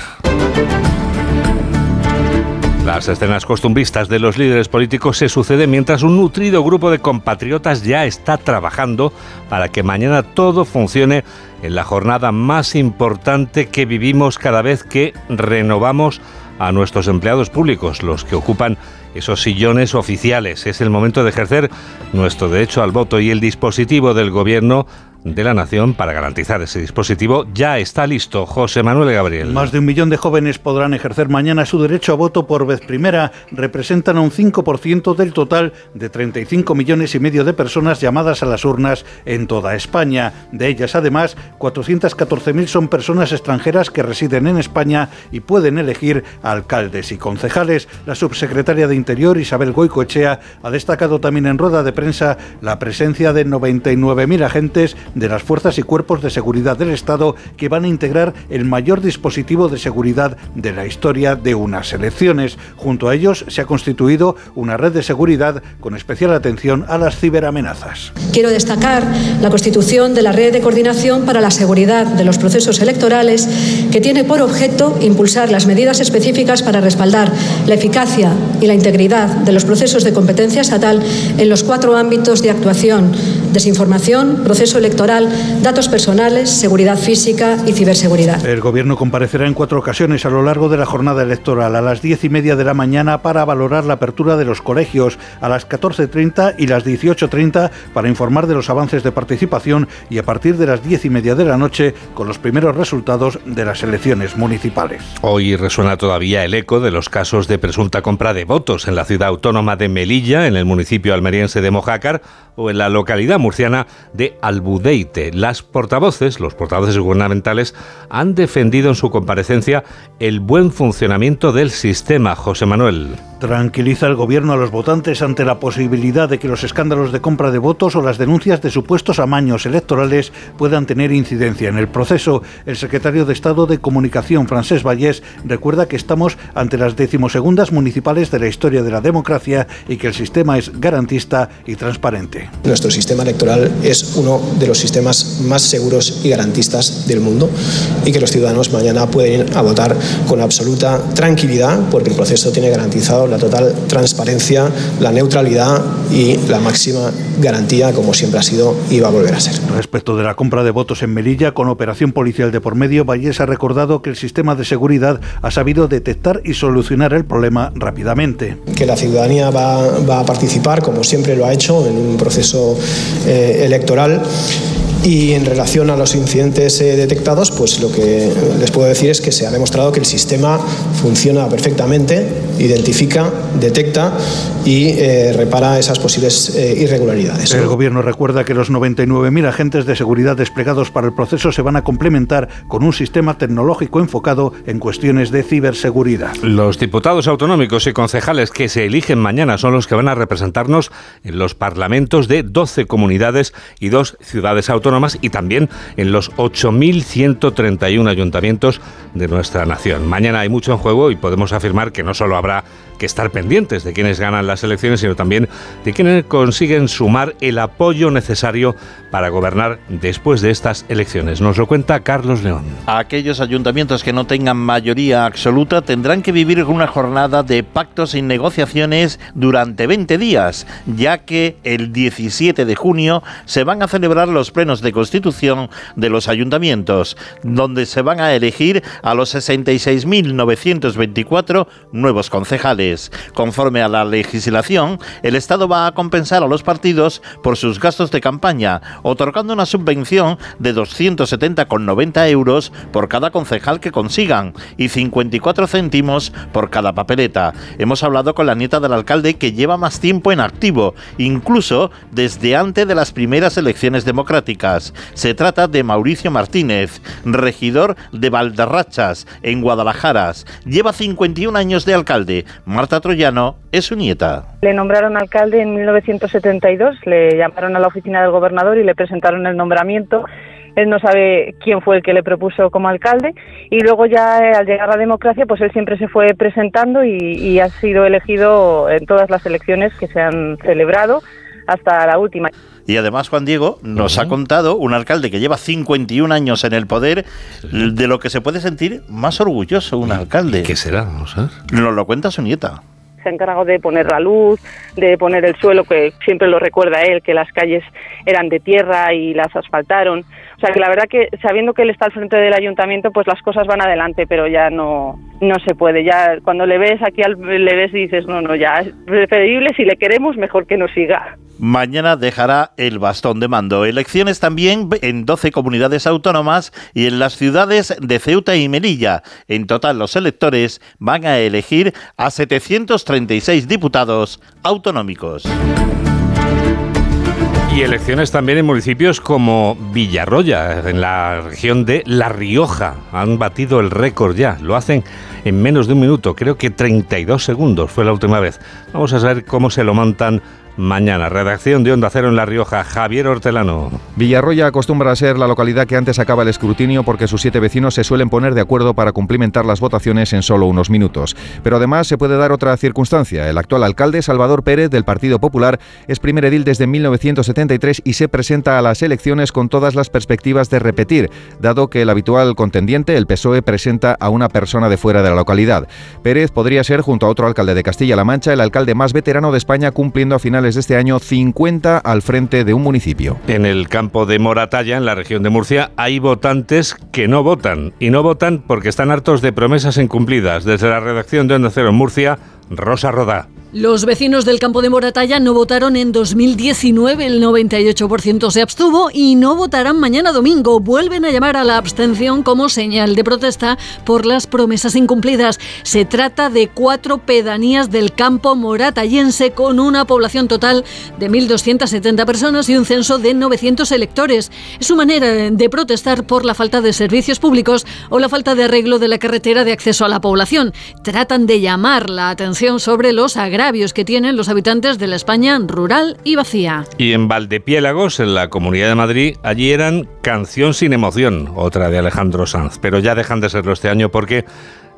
Las escenas costumbristas de los líderes políticos se suceden mientras un nutrido grupo de compatriotas ya está trabajando para que mañana todo funcione en la jornada más importante que vivimos cada vez que renovamos a nuestros empleados públicos, los que ocupan esos sillones oficiales. Es el momento de ejercer nuestro derecho al voto y el dispositivo del gobierno de la Nación para garantizar ese dispositivo ya está listo. José Manuel Gabriel. Más de un millón de jóvenes podrán ejercer mañana su derecho a voto por vez primera. Representan un 5% del total de 35 millones y medio de personas llamadas a las urnas en toda España. De ellas, además, 414.000 son personas extranjeras que residen en España y pueden elegir alcaldes y concejales. La subsecretaria de Interior, Isabel Goicoechea, ha destacado también en rueda de prensa la presencia de 99.000 agentes de las fuerzas y cuerpos de seguridad del Estado que van a integrar el mayor dispositivo de seguridad de la historia de unas elecciones. Junto a ellos se ha constituido una red de seguridad con especial atención a las ciberamenazas. Quiero destacar la constitución de la red de coordinación para la seguridad de los procesos electorales que tiene por objeto impulsar las medidas específicas para respaldar la eficacia y la integridad de los procesos de competencia estatal en los cuatro ámbitos de actuación desinformación, proceso electoral, datos personales, seguridad física y ciberseguridad. El Gobierno comparecerá en cuatro ocasiones a lo largo de la jornada electoral, a las diez y media de la mañana para valorar la apertura de los colegios, a las 14.30 y las 18.30 para informar de los avances de participación y a partir de las diez y media de la noche con los primeros resultados de las elecciones municipales. Hoy resuena todavía el eco de los casos de presunta compra de votos en la ciudad autónoma de Melilla, en el municipio almeriense de Mojácar o en la localidad murciana de Albudeite. Las portavoces, los portavoces gubernamentales, han defendido en su comparecencia el buen funcionamiento del sistema. José Manuel. Tranquiliza el gobierno a los votantes ante la posibilidad de que los escándalos de compra de votos o las denuncias de supuestos amaños electorales puedan tener incidencia en el proceso. El secretario de Estado de Comunicación, Francés Vallés, recuerda que estamos ante las decimosegundas municipales de la historia de la democracia y que el sistema es garantista y transparente. Nuestro sistema electoral es uno de los sistemas más seguros y garantistas del mundo y que los ciudadanos mañana pueden ir a votar con absoluta tranquilidad porque el proceso tiene garantizado la total transparencia, la neutralidad y la máxima garantía como siempre ha sido y va a volver a ser. Respecto de la compra de votos en Melilla con operación policial de por medio, Vallés ha recordado que el sistema de seguridad ha sabido detectar y solucionar el problema rápidamente. Que la ciudadanía va, va a participar, como siempre lo ha hecho, en un proceso eh, electoral. Y en relación a los incidentes eh, detectados, pues lo que les puedo decir es que se ha demostrado que el sistema funciona perfectamente, identifica, detecta y eh, repara esas posibles eh, irregularidades. El gobierno recuerda que los 99.000 agentes de seguridad desplegados para el proceso se van a complementar con un sistema tecnológico enfocado en cuestiones de ciberseguridad. Los diputados autonómicos y concejales que se eligen mañana son los que van a representarnos en los parlamentos de 12 comunidades y dos ciudades autónomas y también en los 8.131 ayuntamientos de nuestra nación. Mañana hay mucho en juego y podemos afirmar que no solo habrá que estar pendientes de quienes ganan las elecciones, sino también de quienes consiguen sumar el apoyo necesario para gobernar después de estas elecciones. Nos lo cuenta Carlos León. Aquellos ayuntamientos que no tengan mayoría absoluta tendrán que vivir una jornada de pactos y negociaciones durante 20 días, ya que el 17 de junio se van a celebrar los plenos de constitución de los ayuntamientos, donde se van a elegir a los 66.924 nuevos concejales. Conforme a la legislación, el Estado va a compensar a los partidos por sus gastos de campaña, otorgando una subvención de 270,90 euros por cada concejal que consigan y 54 céntimos por cada papeleta. Hemos hablado con la nieta del alcalde que lleva más tiempo en activo, incluso desde antes de las primeras elecciones democráticas. Se trata de Mauricio Martínez, regidor de Valderrachas, en Guadalajara. Lleva 51 años de alcalde. Marta Troyano es su nieta. Le nombraron alcalde en 1972, le llamaron a la oficina del gobernador y le presentaron el nombramiento. Él no sabe quién fue el que le propuso como alcalde y luego ya eh, al llegar a la democracia pues él siempre se fue presentando y, y ha sido elegido en todas las elecciones que se han celebrado hasta la última. Y además Juan Diego nos ha contado un alcalde que lleva 51 años en el poder de lo que se puede sentir más orgulloso un alcalde. ¿Qué será? Vamos a ver. Nos lo cuenta su nieta se ha encargado de poner la luz, de poner el suelo, que siempre lo recuerda él, que las calles eran de tierra y las asfaltaron. O sea que la verdad que sabiendo que él está al frente del ayuntamiento, pues las cosas van adelante, pero ya no, no se puede. Ya cuando le ves aquí, al, le ves y dices, no, no, ya es preferible, si le queremos, mejor que nos siga. Mañana dejará el bastón de mando. Elecciones también en 12 comunidades autónomas y en las ciudades de Ceuta y Melilla. En total, los electores van a elegir a 736 diputados autonómicos. Y elecciones también en municipios como Villarroya, en la región de La Rioja. Han batido el récord ya. Lo hacen en menos de un minuto. Creo que 32 segundos fue la última vez. Vamos a saber cómo se lo montan mañana. Redacción de Onda Cero en La Rioja, Javier Hortelano. Villarroya acostumbra a ser la localidad que antes acaba el escrutinio porque sus siete vecinos se suelen poner de acuerdo para cumplimentar las votaciones en solo unos minutos. Pero además se puede dar otra circunstancia. El actual alcalde, Salvador Pérez, del Partido Popular, es primer edil desde 1973 y se presenta a las elecciones con todas las perspectivas de repetir, dado que el habitual contendiente, el PSOE, presenta a una persona de fuera de la localidad. Pérez podría ser, junto a otro alcalde de Castilla-La Mancha, el alcalde más veterano de España, cumpliendo a finales de este año 50 al frente de un municipio. En el campo de Moratalla, en la región de Murcia, hay votantes que no votan. Y no votan porque están hartos de promesas incumplidas. Desde la redacción de Onda Cero en Murcia, Rosa Rodá. Los vecinos del campo de Moratalla no votaron en 2019, el 98% se abstuvo y no votarán mañana domingo. Vuelven a llamar a la abstención como señal de protesta por las promesas incumplidas. Se trata de cuatro pedanías del campo moratallense con una población total de 1.270 personas y un censo de 900 electores. Es su manera de protestar por la falta de servicios públicos o la falta de arreglo de la carretera de acceso a la población. Tratan de llamar la atención sobre los agravios que tienen los habitantes de la España rural y vacía. Y en Valdepiélagos, en la Comunidad de Madrid, allí eran Canción sin emoción, otra de Alejandro Sanz, pero ya dejan de serlo este año porque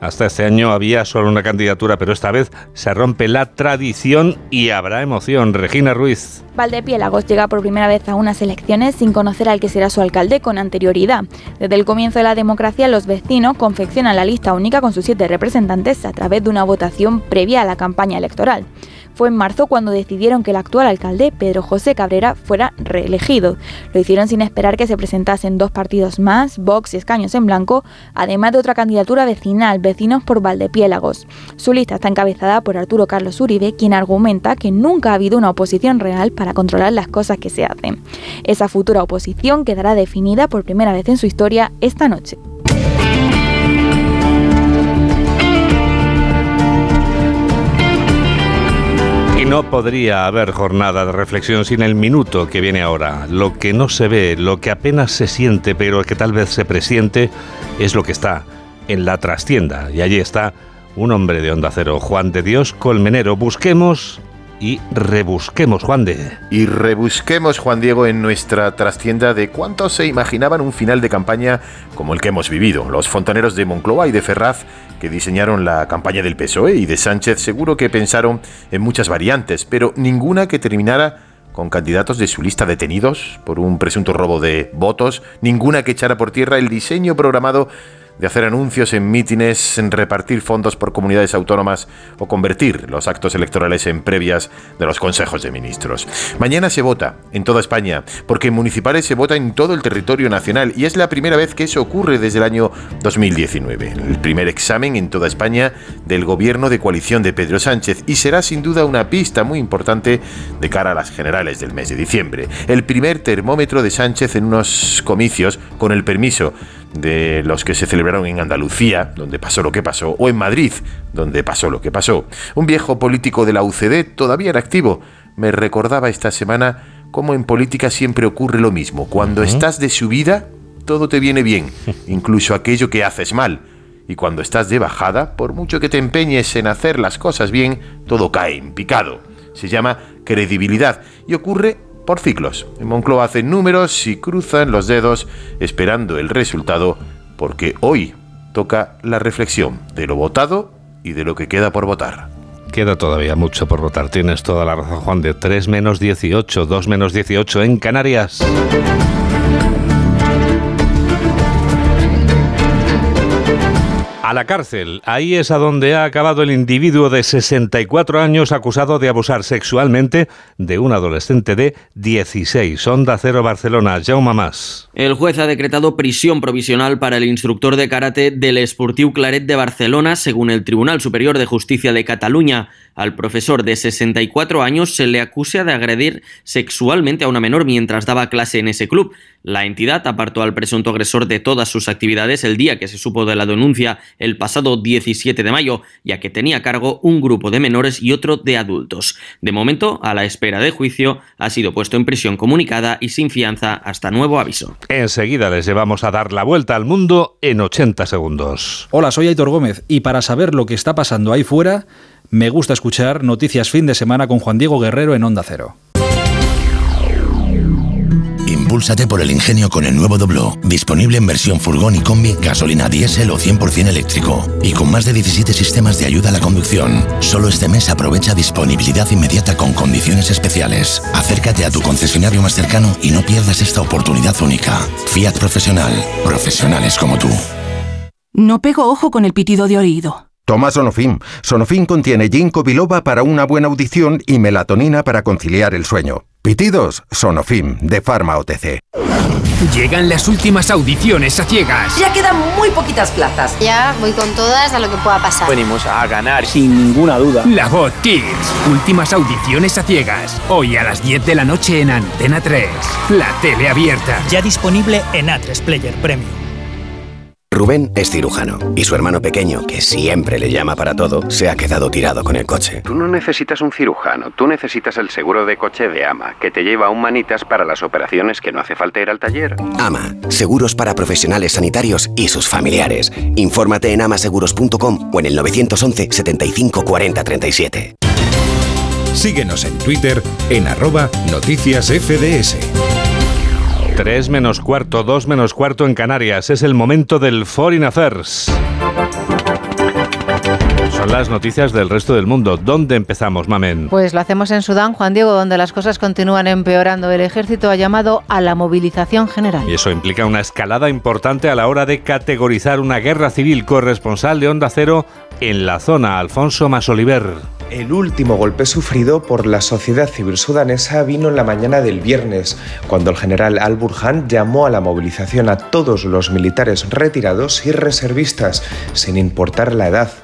hasta este año había solo una candidatura, pero esta vez se rompe la tradición y habrá emoción. Regina Ruiz. Valdepiélagos llega por primera vez a unas elecciones sin conocer al que será su alcalde con anterioridad. Desde el comienzo de la democracia, los vecinos confeccionan la lista única con sus siete representantes a través de una votación previa a la campaña electoral. Fue en marzo cuando decidieron que el actual alcalde, Pedro José Cabrera, fuera reelegido. Lo hicieron sin esperar que se presentasen dos partidos más, Vox y Escaños en Blanco, además de otra candidatura vecinal, Vecinos por Valdepiélagos. Su lista está encabezada por Arturo Carlos Uribe, quien argumenta que nunca ha habido una oposición real para controlar las cosas que se hacen. Esa futura oposición quedará definida por primera vez en su historia esta noche. No podría haber jornada de reflexión sin el minuto que viene ahora. Lo que no se ve, lo que apenas se siente, pero que tal vez se presiente, es lo que está en la trastienda. Y allí está un hombre de onda cero, Juan de Dios Colmenero. Busquemos y rebusquemos, Juan de. Y rebusquemos, Juan Diego, en nuestra trastienda de cuántos se imaginaban un final de campaña como el que hemos vivido. Los fontaneros de Moncloa y de Ferraz, que diseñaron la campaña del PSOE y de Sánchez, seguro que pensaron en muchas variantes, pero ninguna que terminara con candidatos de su lista detenidos por un presunto robo de votos, ninguna que echara por tierra el diseño programado de hacer anuncios en mítines, en repartir fondos por comunidades autónomas o convertir los actos electorales en previas de los consejos de ministros. Mañana se vota en toda España, porque en municipales se vota en todo el territorio nacional y es la primera vez que eso ocurre desde el año 2019. El primer examen en toda España del gobierno de coalición de Pedro Sánchez y será sin duda una pista muy importante de cara a las generales del mes de diciembre. El primer termómetro de Sánchez en unos comicios con el permiso de los que se celebraron en Andalucía, donde pasó lo que pasó, o en Madrid, donde pasó lo que pasó. Un viejo político de la UCD todavía era activo. Me recordaba esta semana cómo en política siempre ocurre lo mismo. Cuando estás de subida, todo te viene bien, [laughs] incluso aquello que haces mal. Y cuando estás de bajada, por mucho que te empeñes en hacer las cosas bien, todo cae en picado. Se llama credibilidad y ocurre por ciclos. Moncloa hacen números y cruzan los dedos esperando el resultado porque hoy toca la reflexión de lo votado y de lo que queda por votar. Queda todavía mucho por votar. Tienes toda la razón, Juan, de 3 menos 18, 2 menos 18 en Canarias. A la cárcel. Ahí es a donde ha acabado el individuo de 64 años acusado de abusar sexualmente de un adolescente de 16. Onda Cero Barcelona. Jaume Más. El juez ha decretado prisión provisional para el instructor de karate del Esportiu Claret de Barcelona, según el Tribunal Superior de Justicia de Cataluña. Al profesor de 64 años se le acusa de agredir sexualmente a una menor mientras daba clase en ese club. La entidad apartó al presunto agresor de todas sus actividades el día que se supo de la denuncia el pasado 17 de mayo, ya que tenía a cargo un grupo de menores y otro de adultos. De momento, a la espera de juicio, ha sido puesto en prisión comunicada y sin fianza hasta nuevo aviso. Enseguida les llevamos a dar la vuelta al mundo en 80 segundos. Hola, soy Aitor Gómez y para saber lo que está pasando ahí fuera, me gusta escuchar Noticias Fin de Semana con Juan Diego Guerrero en Onda Cero. Impúlsate por el ingenio con el nuevo Doblo, disponible en versión furgón y combi, gasolina diésel o 100% eléctrico, y con más de 17 sistemas de ayuda a la conducción. Solo este mes aprovecha disponibilidad inmediata con condiciones especiales. Acércate a tu concesionario más cercano y no pierdas esta oportunidad única. Fiat Profesional, profesionales como tú. No pego ojo con el pitido de oído. Toma Sonofim. Sonofim contiene ginkgo biloba para una buena audición y melatonina para conciliar el sueño. Pitidos, Sonofim, de Pharma OTC. Llegan las últimas audiciones a ciegas. Ya quedan muy poquitas plazas. Ya voy con todas a lo que pueda pasar. Venimos a ganar sin ninguna duda. La Voz Kids. Últimas audiciones a ciegas. Hoy a las 10 de la noche en Antena 3. La tele abierta. Ya disponible en A3 Player Premium. Rubén es cirujano y su hermano pequeño, que siempre le llama para todo, se ha quedado tirado con el coche. Tú no necesitas un cirujano, tú necesitas el seguro de coche de AMA, que te lleva a un manitas para las operaciones que no hace falta ir al taller. AMA, seguros para profesionales sanitarios y sus familiares. Infórmate en amaseguros.com o en el 911 75 40 37. Síguenos en Twitter en arroba noticias FDS. 3 menos cuarto, 2 menos cuarto en Canarias. Es el momento del Foreign Affairs. Son las noticias del resto del mundo. ¿Dónde empezamos, Mamen? Pues lo hacemos en Sudán, Juan Diego, donde las cosas continúan empeorando. El ejército ha llamado a la movilización general. Y eso implica una escalada importante a la hora de categorizar una guerra civil corresponsal de Onda Cero en la zona. Alfonso Masoliver. El último golpe sufrido por la sociedad civil sudanesa vino en la mañana del viernes, cuando el general Al-Burhan llamó a la movilización a todos los militares retirados y reservistas, sin importar la edad.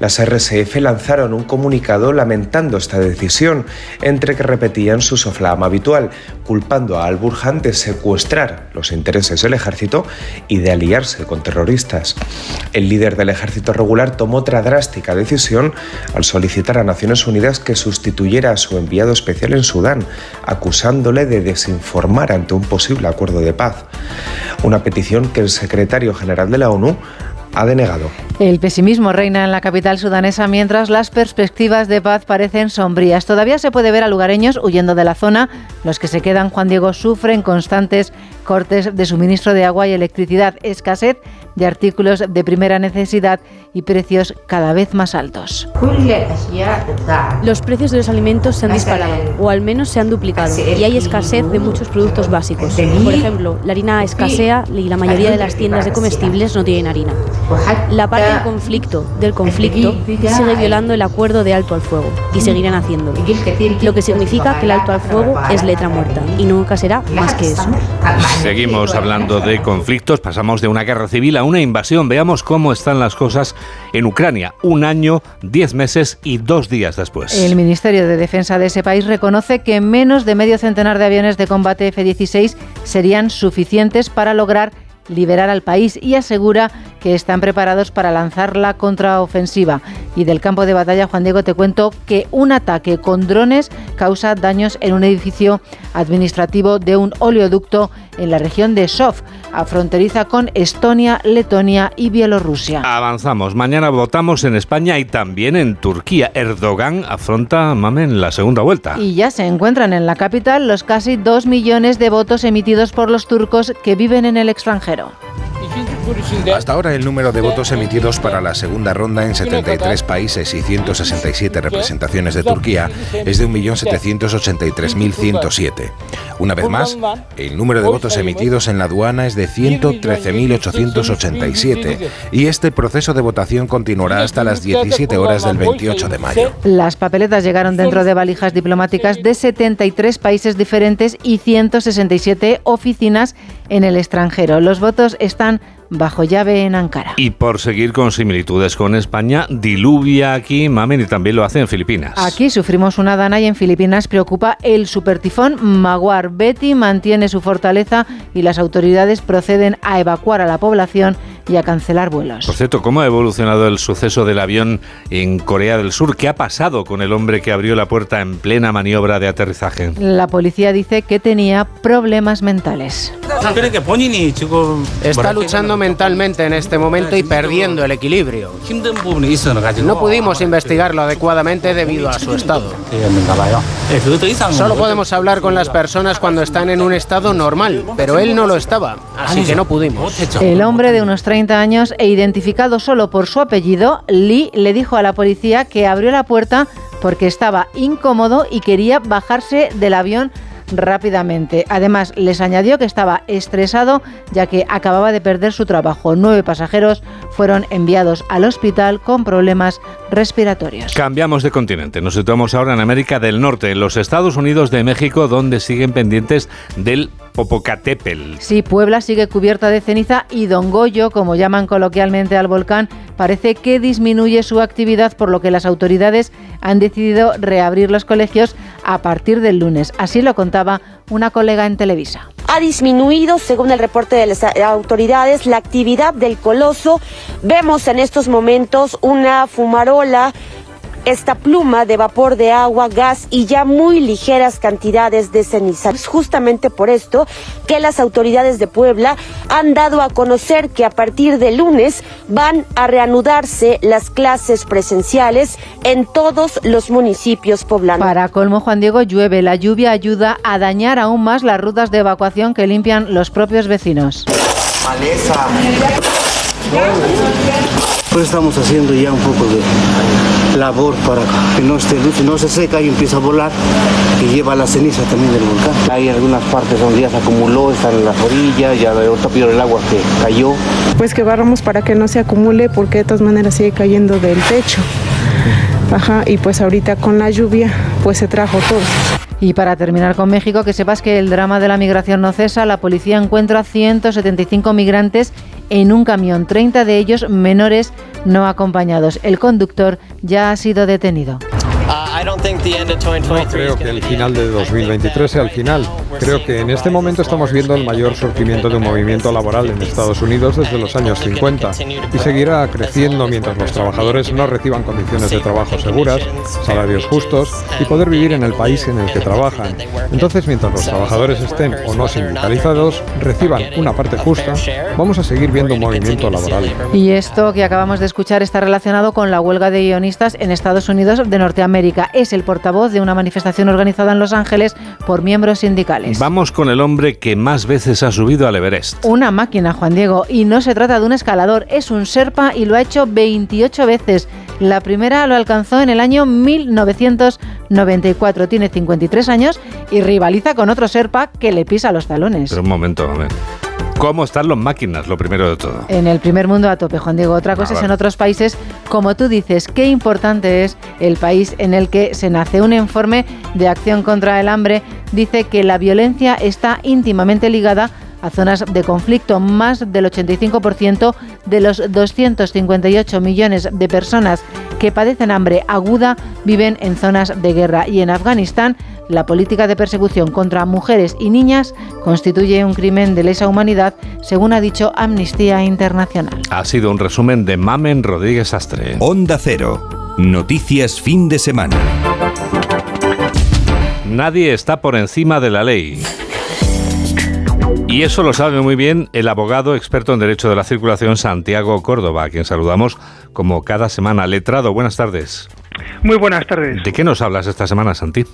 Las RSF lanzaron un comunicado lamentando esta decisión, entre que repetían su soflama habitual, culpando a Al-Burhan de secuestrar los intereses del ejército y de aliarse con terroristas. El líder del ejército regular tomó otra drástica decisión al solicitar a Naciones Unidas que sustituyera a su enviado especial en Sudán, acusándole de desinformar ante un posible acuerdo de paz. Una petición que el secretario general de la ONU ha denegado. El pesimismo reina en la capital sudanesa mientras las perspectivas de paz parecen sombrías. Todavía se puede ver a lugareños huyendo de la zona. Los que se quedan, Juan Diego, sufren constantes cortes de suministro de agua y electricidad, escasez de artículos de primera necesidad y precios cada vez más altos. Los precios de los alimentos se han disparado, o al menos se han duplicado, y hay escasez de muchos productos básicos. Por ejemplo, la harina escasea y la mayoría de las tiendas de comestibles no tienen harina. La parte del conflicto, del conflicto sigue violando el acuerdo de alto al fuego, y seguirán haciéndolo. Lo que significa que el alto al fuego es letra muerta, y nunca será más que eso. Seguimos hablando de conflictos, pasamos de una guerra civil a una invasión. Veamos cómo están las cosas en Ucrania, un año, diez meses y dos días después. El Ministerio de Defensa de ese país reconoce que menos de medio centenar de aviones de combate F-16 serían suficientes para lograr liberar al país y asegura que están preparados para lanzar la contraofensiva. Y del campo de batalla, Juan Diego, te cuento que un ataque con drones causa daños en un edificio administrativo de un oleoducto en la región de Sov, a fronteriza con Estonia, Letonia y Bielorrusia. Avanzamos. Mañana votamos en España y también en Turquía. Erdogan afronta, mamen, la segunda vuelta. Y ya se encuentran en la capital los casi dos millones de votos emitidos por los turcos que viven en el extranjero. Hasta ahora el número de votos emitidos para la segunda ronda en 73 países y 167 representaciones de Turquía es de 1.783.107. Una vez más, el número de votos emitidos en la aduana es de 113.887 y este proceso de votación continuará hasta las 17 horas del 28 de mayo. Las papeletas llegaron dentro de valijas diplomáticas de 73 países diferentes y 167 oficinas en el extranjero. Los votos están bajo llave en Ankara. Y por seguir con similitudes con España, diluvia aquí, mamen, y también lo hace en Filipinas. Aquí sufrimos una dana y en Filipinas preocupa el supertifón Maguar. Betty mantiene su fortaleza y las autoridades proceden a evacuar a la población y a cancelar vuelos. Por cierto, ¿cómo ha evolucionado el suceso del avión en Corea del Sur? ¿Qué ha pasado con el hombre que abrió la puerta en plena maniobra de aterrizaje? La policía dice que tenía problemas mentales. Está luchando mentalmente en este momento y perdiendo el equilibrio. No pudimos investigarlo adecuadamente debido a su estado. Solo podemos hablar con las personas cuando están en un estado normal, pero él no lo estaba, así que no pudimos. El hombre de unos 30 años e identificado solo por su apellido, Lee le dijo a la policía que abrió la puerta porque estaba incómodo y quería bajarse del avión rápidamente. Además, les añadió que estaba estresado ya que acababa de perder su trabajo. Nueve pasajeros fueron enviados al hospital con problemas respiratorios. Cambiamos de continente. Nos situamos ahora en América del Norte, en los Estados Unidos de México, donde siguen pendientes del Popocatépetl. Sí, Puebla sigue cubierta de ceniza y Don Goyo, como llaman coloquialmente al volcán, parece que disminuye su actividad, por lo que las autoridades han decidido reabrir los colegios a partir del lunes. Así lo contaba una colega en Televisa. Ha disminuido, según el reporte de las autoridades, la actividad del coloso. Vemos en estos momentos una fumarola esta pluma de vapor de agua, gas y ya muy ligeras cantidades de ceniza. Es justamente por esto que las autoridades de Puebla han dado a conocer que a partir de lunes van a reanudarse las clases presenciales en todos los municipios poblanos. Para colmo, Juan Diego, llueve. La lluvia ayuda a dañar aún más las rutas de evacuación que limpian los propios vecinos. Maleza. Pues estamos haciendo ya un poco de labor para que no esté luz, no se seca y empieza a volar y lleva la ceniza también del volcán. Hay algunas partes donde ya se acumuló, están en las orillas, ya ahorita pido el agua que cayó. Pues que barramos para que no se acumule porque de todas maneras sigue cayendo del techo. Ajá, y pues ahorita con la lluvia pues se trajo todo. Y para terminar con México, que sepas que el drama de la migración no cesa. La policía encuentra 175 migrantes en un camión, 30 de ellos menores no acompañados. El conductor ya ha sido detenido. No creo que el final de 2023 sea el final. Creo que en este momento estamos viendo el mayor surgimiento de un movimiento laboral en Estados Unidos desde los años 50 y seguirá creciendo mientras los trabajadores no reciban condiciones de trabajo seguras, salarios justos y poder vivir en el país en el que trabajan. Entonces, mientras los trabajadores estén o no sindicalizados, reciban una parte justa, vamos a seguir viendo un movimiento laboral. Y esto que acabamos de escuchar está relacionado con la huelga de guionistas en Estados Unidos de Norteamérica. Es el portavoz de una manifestación organizada en Los Ángeles por miembros sindicales. Vamos con el hombre que más veces ha subido al Everest. Una máquina, Juan Diego, y no se trata de un escalador, es un Sherpa y lo ha hecho 28 veces. La primera lo alcanzó en el año 1994. Tiene 53 años y rivaliza con otro Sherpa que le pisa los talones. Pero un momento, a ver. ¿Cómo están las máquinas? Lo primero de todo. En el primer mundo a tope, Juan Diego. Otra cosa Ah, es vale. en otros países, como tú dices, qué importante es el país en el que se nace. Un informe de acción contra el hambre dice que la violencia está íntimamente ligada a zonas de conflicto. Más del 85% de los 258 millones de personas que padecen hambre aguda viven en zonas de guerra. Y en Afganistán, la política de persecución contra mujeres y niñas constituye un crimen de lesa humanidad, según ha dicho Amnistía Internacional. Ha sido un resumen de Mamen Rodríguez Astre. Onda Cero. Noticias fin de semana. Nadie está por encima de la ley. Y eso lo sabe muy bien el abogado experto en Derecho de la Circulación Santiago Córdoba, a quien saludamos como cada semana. Letrado, buenas tardes. Muy buenas tardes. ¿De qué nos hablas esta semana, Santi?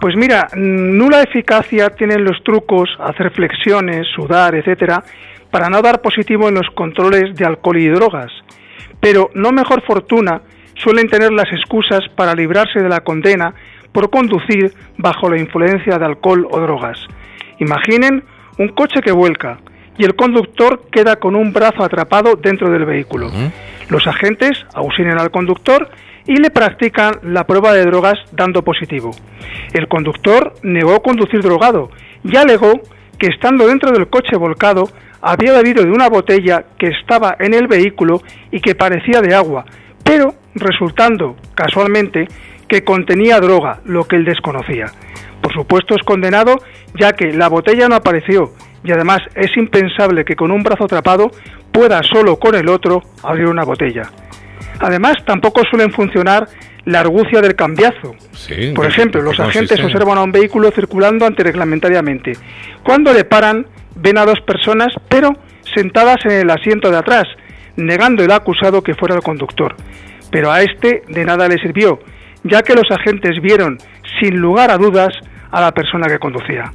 Pues mira, nula eficacia tienen los trucos, hacer flexiones, sudar, etcétera, para no dar positivo en los controles de alcohol y drogas. Pero no mejor fortuna suelen tener las excusas para librarse de la condena por conducir bajo la influencia de alcohol o drogas. Imaginen un coche que vuelca y el conductor queda con un brazo atrapado dentro del vehículo. Los agentes auxilian al conductor y le practican la prueba de drogas dando positivo. El conductor negó conducir drogado y alegó que estando dentro del coche volcado había bebido de una botella que estaba en el vehículo y que parecía de agua, pero resultando casualmente que contenía droga, lo que él desconocía. Por supuesto es condenado ya que la botella no apareció y además es impensable que con un brazo atrapado pueda solo con el otro abrir una botella. Además, tampoco suelen funcionar la argucia del cambiazo. Por ejemplo, los agentes observan a un vehículo circulando antirreglamentariamente. Cuando le paran, ven a dos personas, pero sentadas en el asiento de atrás, negando el acusado que fuera el conductor. Pero a este de nada le sirvió, ya que los agentes vieron, sin lugar a dudas, a la persona que conducía.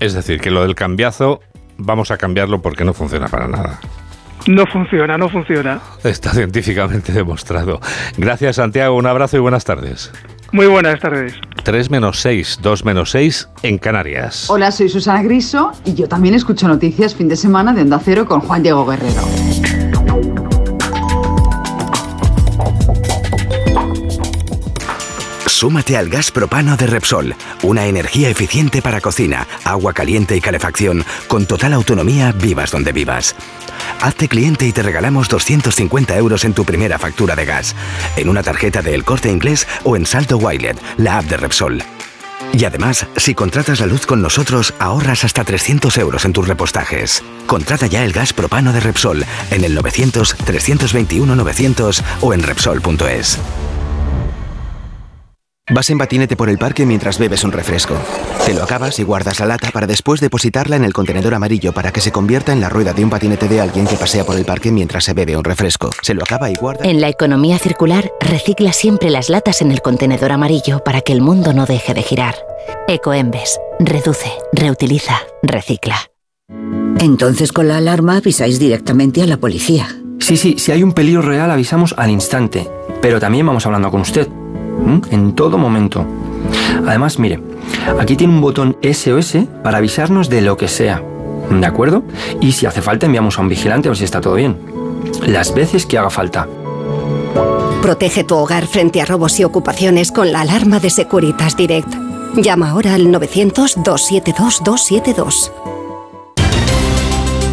Es decir, que lo del cambiazo vamos a cambiarlo porque no funciona para nada. No funciona, no funciona. Está científicamente demostrado. Gracias, Santiago. Un abrazo y buenas tardes. Muy buenas tardes. 3 menos 6, 2 menos 6 en Canarias. Hola, soy Susana Griso y yo también escucho noticias fin de semana de Onda Cero con Juan Diego Guerrero. Súmate al gas propano de Repsol, una energía eficiente para cocina, agua caliente y calefacción, con total autonomía vivas donde vivas. Hazte cliente y te regalamos 250 euros en tu primera factura de gas, en una tarjeta de El Corte Inglés o en Salto Wilet, la app de Repsol. Y además, si contratas la luz con nosotros, ahorras hasta 300 euros en tus repostajes. Contrata ya el gas propano de Repsol en el 900-321-900 o en Repsol.es. Vas en patinete por el parque mientras bebes un refresco. Te lo acabas y guardas la lata para después depositarla en el contenedor amarillo para que se convierta en la rueda de un patinete de alguien que pasea por el parque mientras se bebe un refresco. Se lo acaba y guarda. En la economía circular, recicla siempre las latas en el contenedor amarillo para que el mundo no deje de girar. Ecoembes. Reduce, reutiliza, recicla. Entonces con la alarma avisáis directamente a la policía. Sí, sí, si hay un peligro real avisamos al instante. Pero también vamos hablando con usted en todo momento. Además, mire, aquí tiene un botón SOS para avisarnos de lo que sea. ¿De acuerdo? Y si hace falta enviamos a un vigilante a ver si está todo bien. Las veces que haga falta. Protege tu hogar frente a robos y ocupaciones con la alarma de Securitas Direct. Llama ahora al 900-272-272.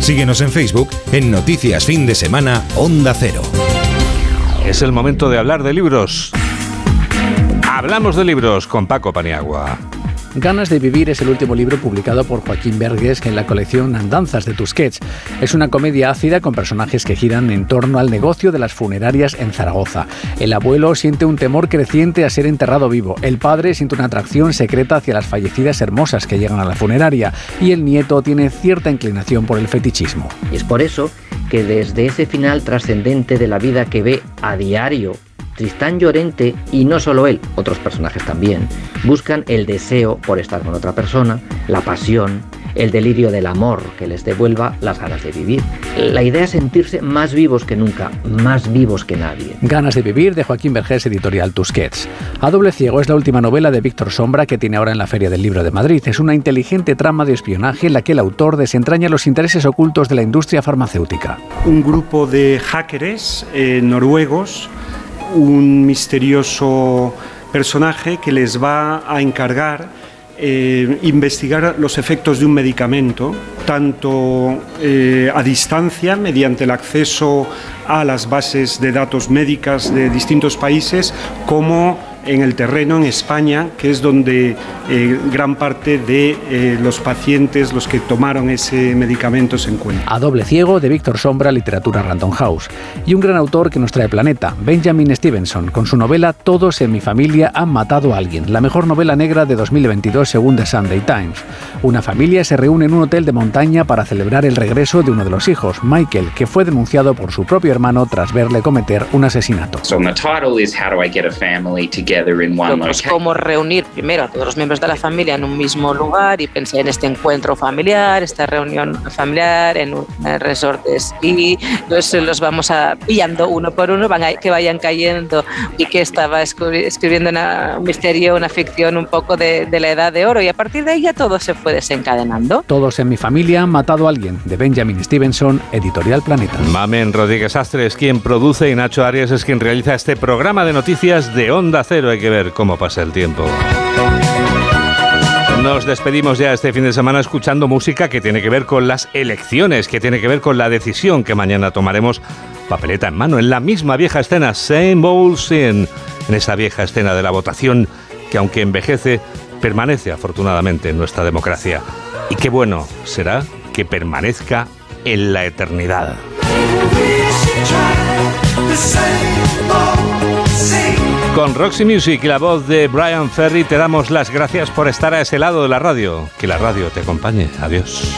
Síguenos en Facebook en Noticias Fin de Semana Onda Cero. Es el momento de hablar de libros. Hablamos de libros con Paco Paniagua. Ganas de vivir es el último libro publicado por Joaquín Berges en la colección Andanzas de Tusquets. Es una comedia ácida con personajes que giran en torno al negocio de las funerarias en Zaragoza. El abuelo siente un temor creciente a ser enterrado vivo. El padre siente una atracción secreta hacia las fallecidas hermosas que llegan a la funeraria. Y el nieto tiene cierta inclinación por el fetichismo. Y es por eso que desde ese final trascendente de la vida que ve a diario Tristán Llorente, y no solo él, otros personajes también, buscan el deseo por estar con otra persona, la pasión, el delirio del amor que les devuelva las ganas de vivir. La idea es sentirse más vivos que nunca, más vivos que nadie. Ganas de vivir de Joaquín Vergés, editorial Tusquets. A doble ciego es la última novela de Víctor Sombra que tiene ahora en la Feria del Libro de Madrid. Es una inteligente trama de espionaje en la que el autor desentraña los intereses ocultos de la industria farmacéutica. Un grupo de hackers eh, noruegos un misterioso personaje que les va a encargar eh, investigar los efectos de un medicamento, tanto eh, a distancia, mediante el acceso a las bases de datos médicas de distintos países, como en el terreno en España, que es donde eh, gran parte de eh, los pacientes, los que tomaron ese medicamento, se encuentran. A doble ciego de Víctor Sombra, literatura Random House. Y un gran autor que nos trae Planeta, Benjamin Stevenson, con su novela Todos en mi familia han matado a alguien, la mejor novela negra de 2022 según The Sunday Times. Una familia se reúne en un hotel de montaña para celebrar el regreso de uno de los hijos, Michael, que fue denunciado por su propio hermano tras verle cometer un asesinato. Pues cómo reunir primero a todos los miembros de la familia en un mismo lugar y pensé en este encuentro familiar, esta reunión familiar en un resort de esquí. Entonces los vamos a, pillando uno por uno, van que vayan cayendo y que estaba escribiendo una, un misterio, una ficción un poco de, de la edad de oro y a partir de ahí ya todo se fue desencadenando. Todos en mi familia han matado a alguien, de Benjamin Stevenson, Editorial Planeta. Mamen Rodríguez Astre es quien produce y Nacho Arias es quien realiza este programa de noticias de Onda Cero hay que ver cómo pasa el tiempo. Nos despedimos ya este fin de semana escuchando música que tiene que ver con las elecciones, que tiene que ver con la decisión que mañana tomaremos papeleta en mano, en la misma vieja escena, same old sin, en esa vieja escena de la votación que aunque envejece, permanece afortunadamente en nuestra democracia. Y qué bueno será que permanezca en la eternidad. Con Roxy Music y la voz de Brian Ferry te damos las gracias por estar a ese lado de la radio. Que la radio te acompañe. Adiós.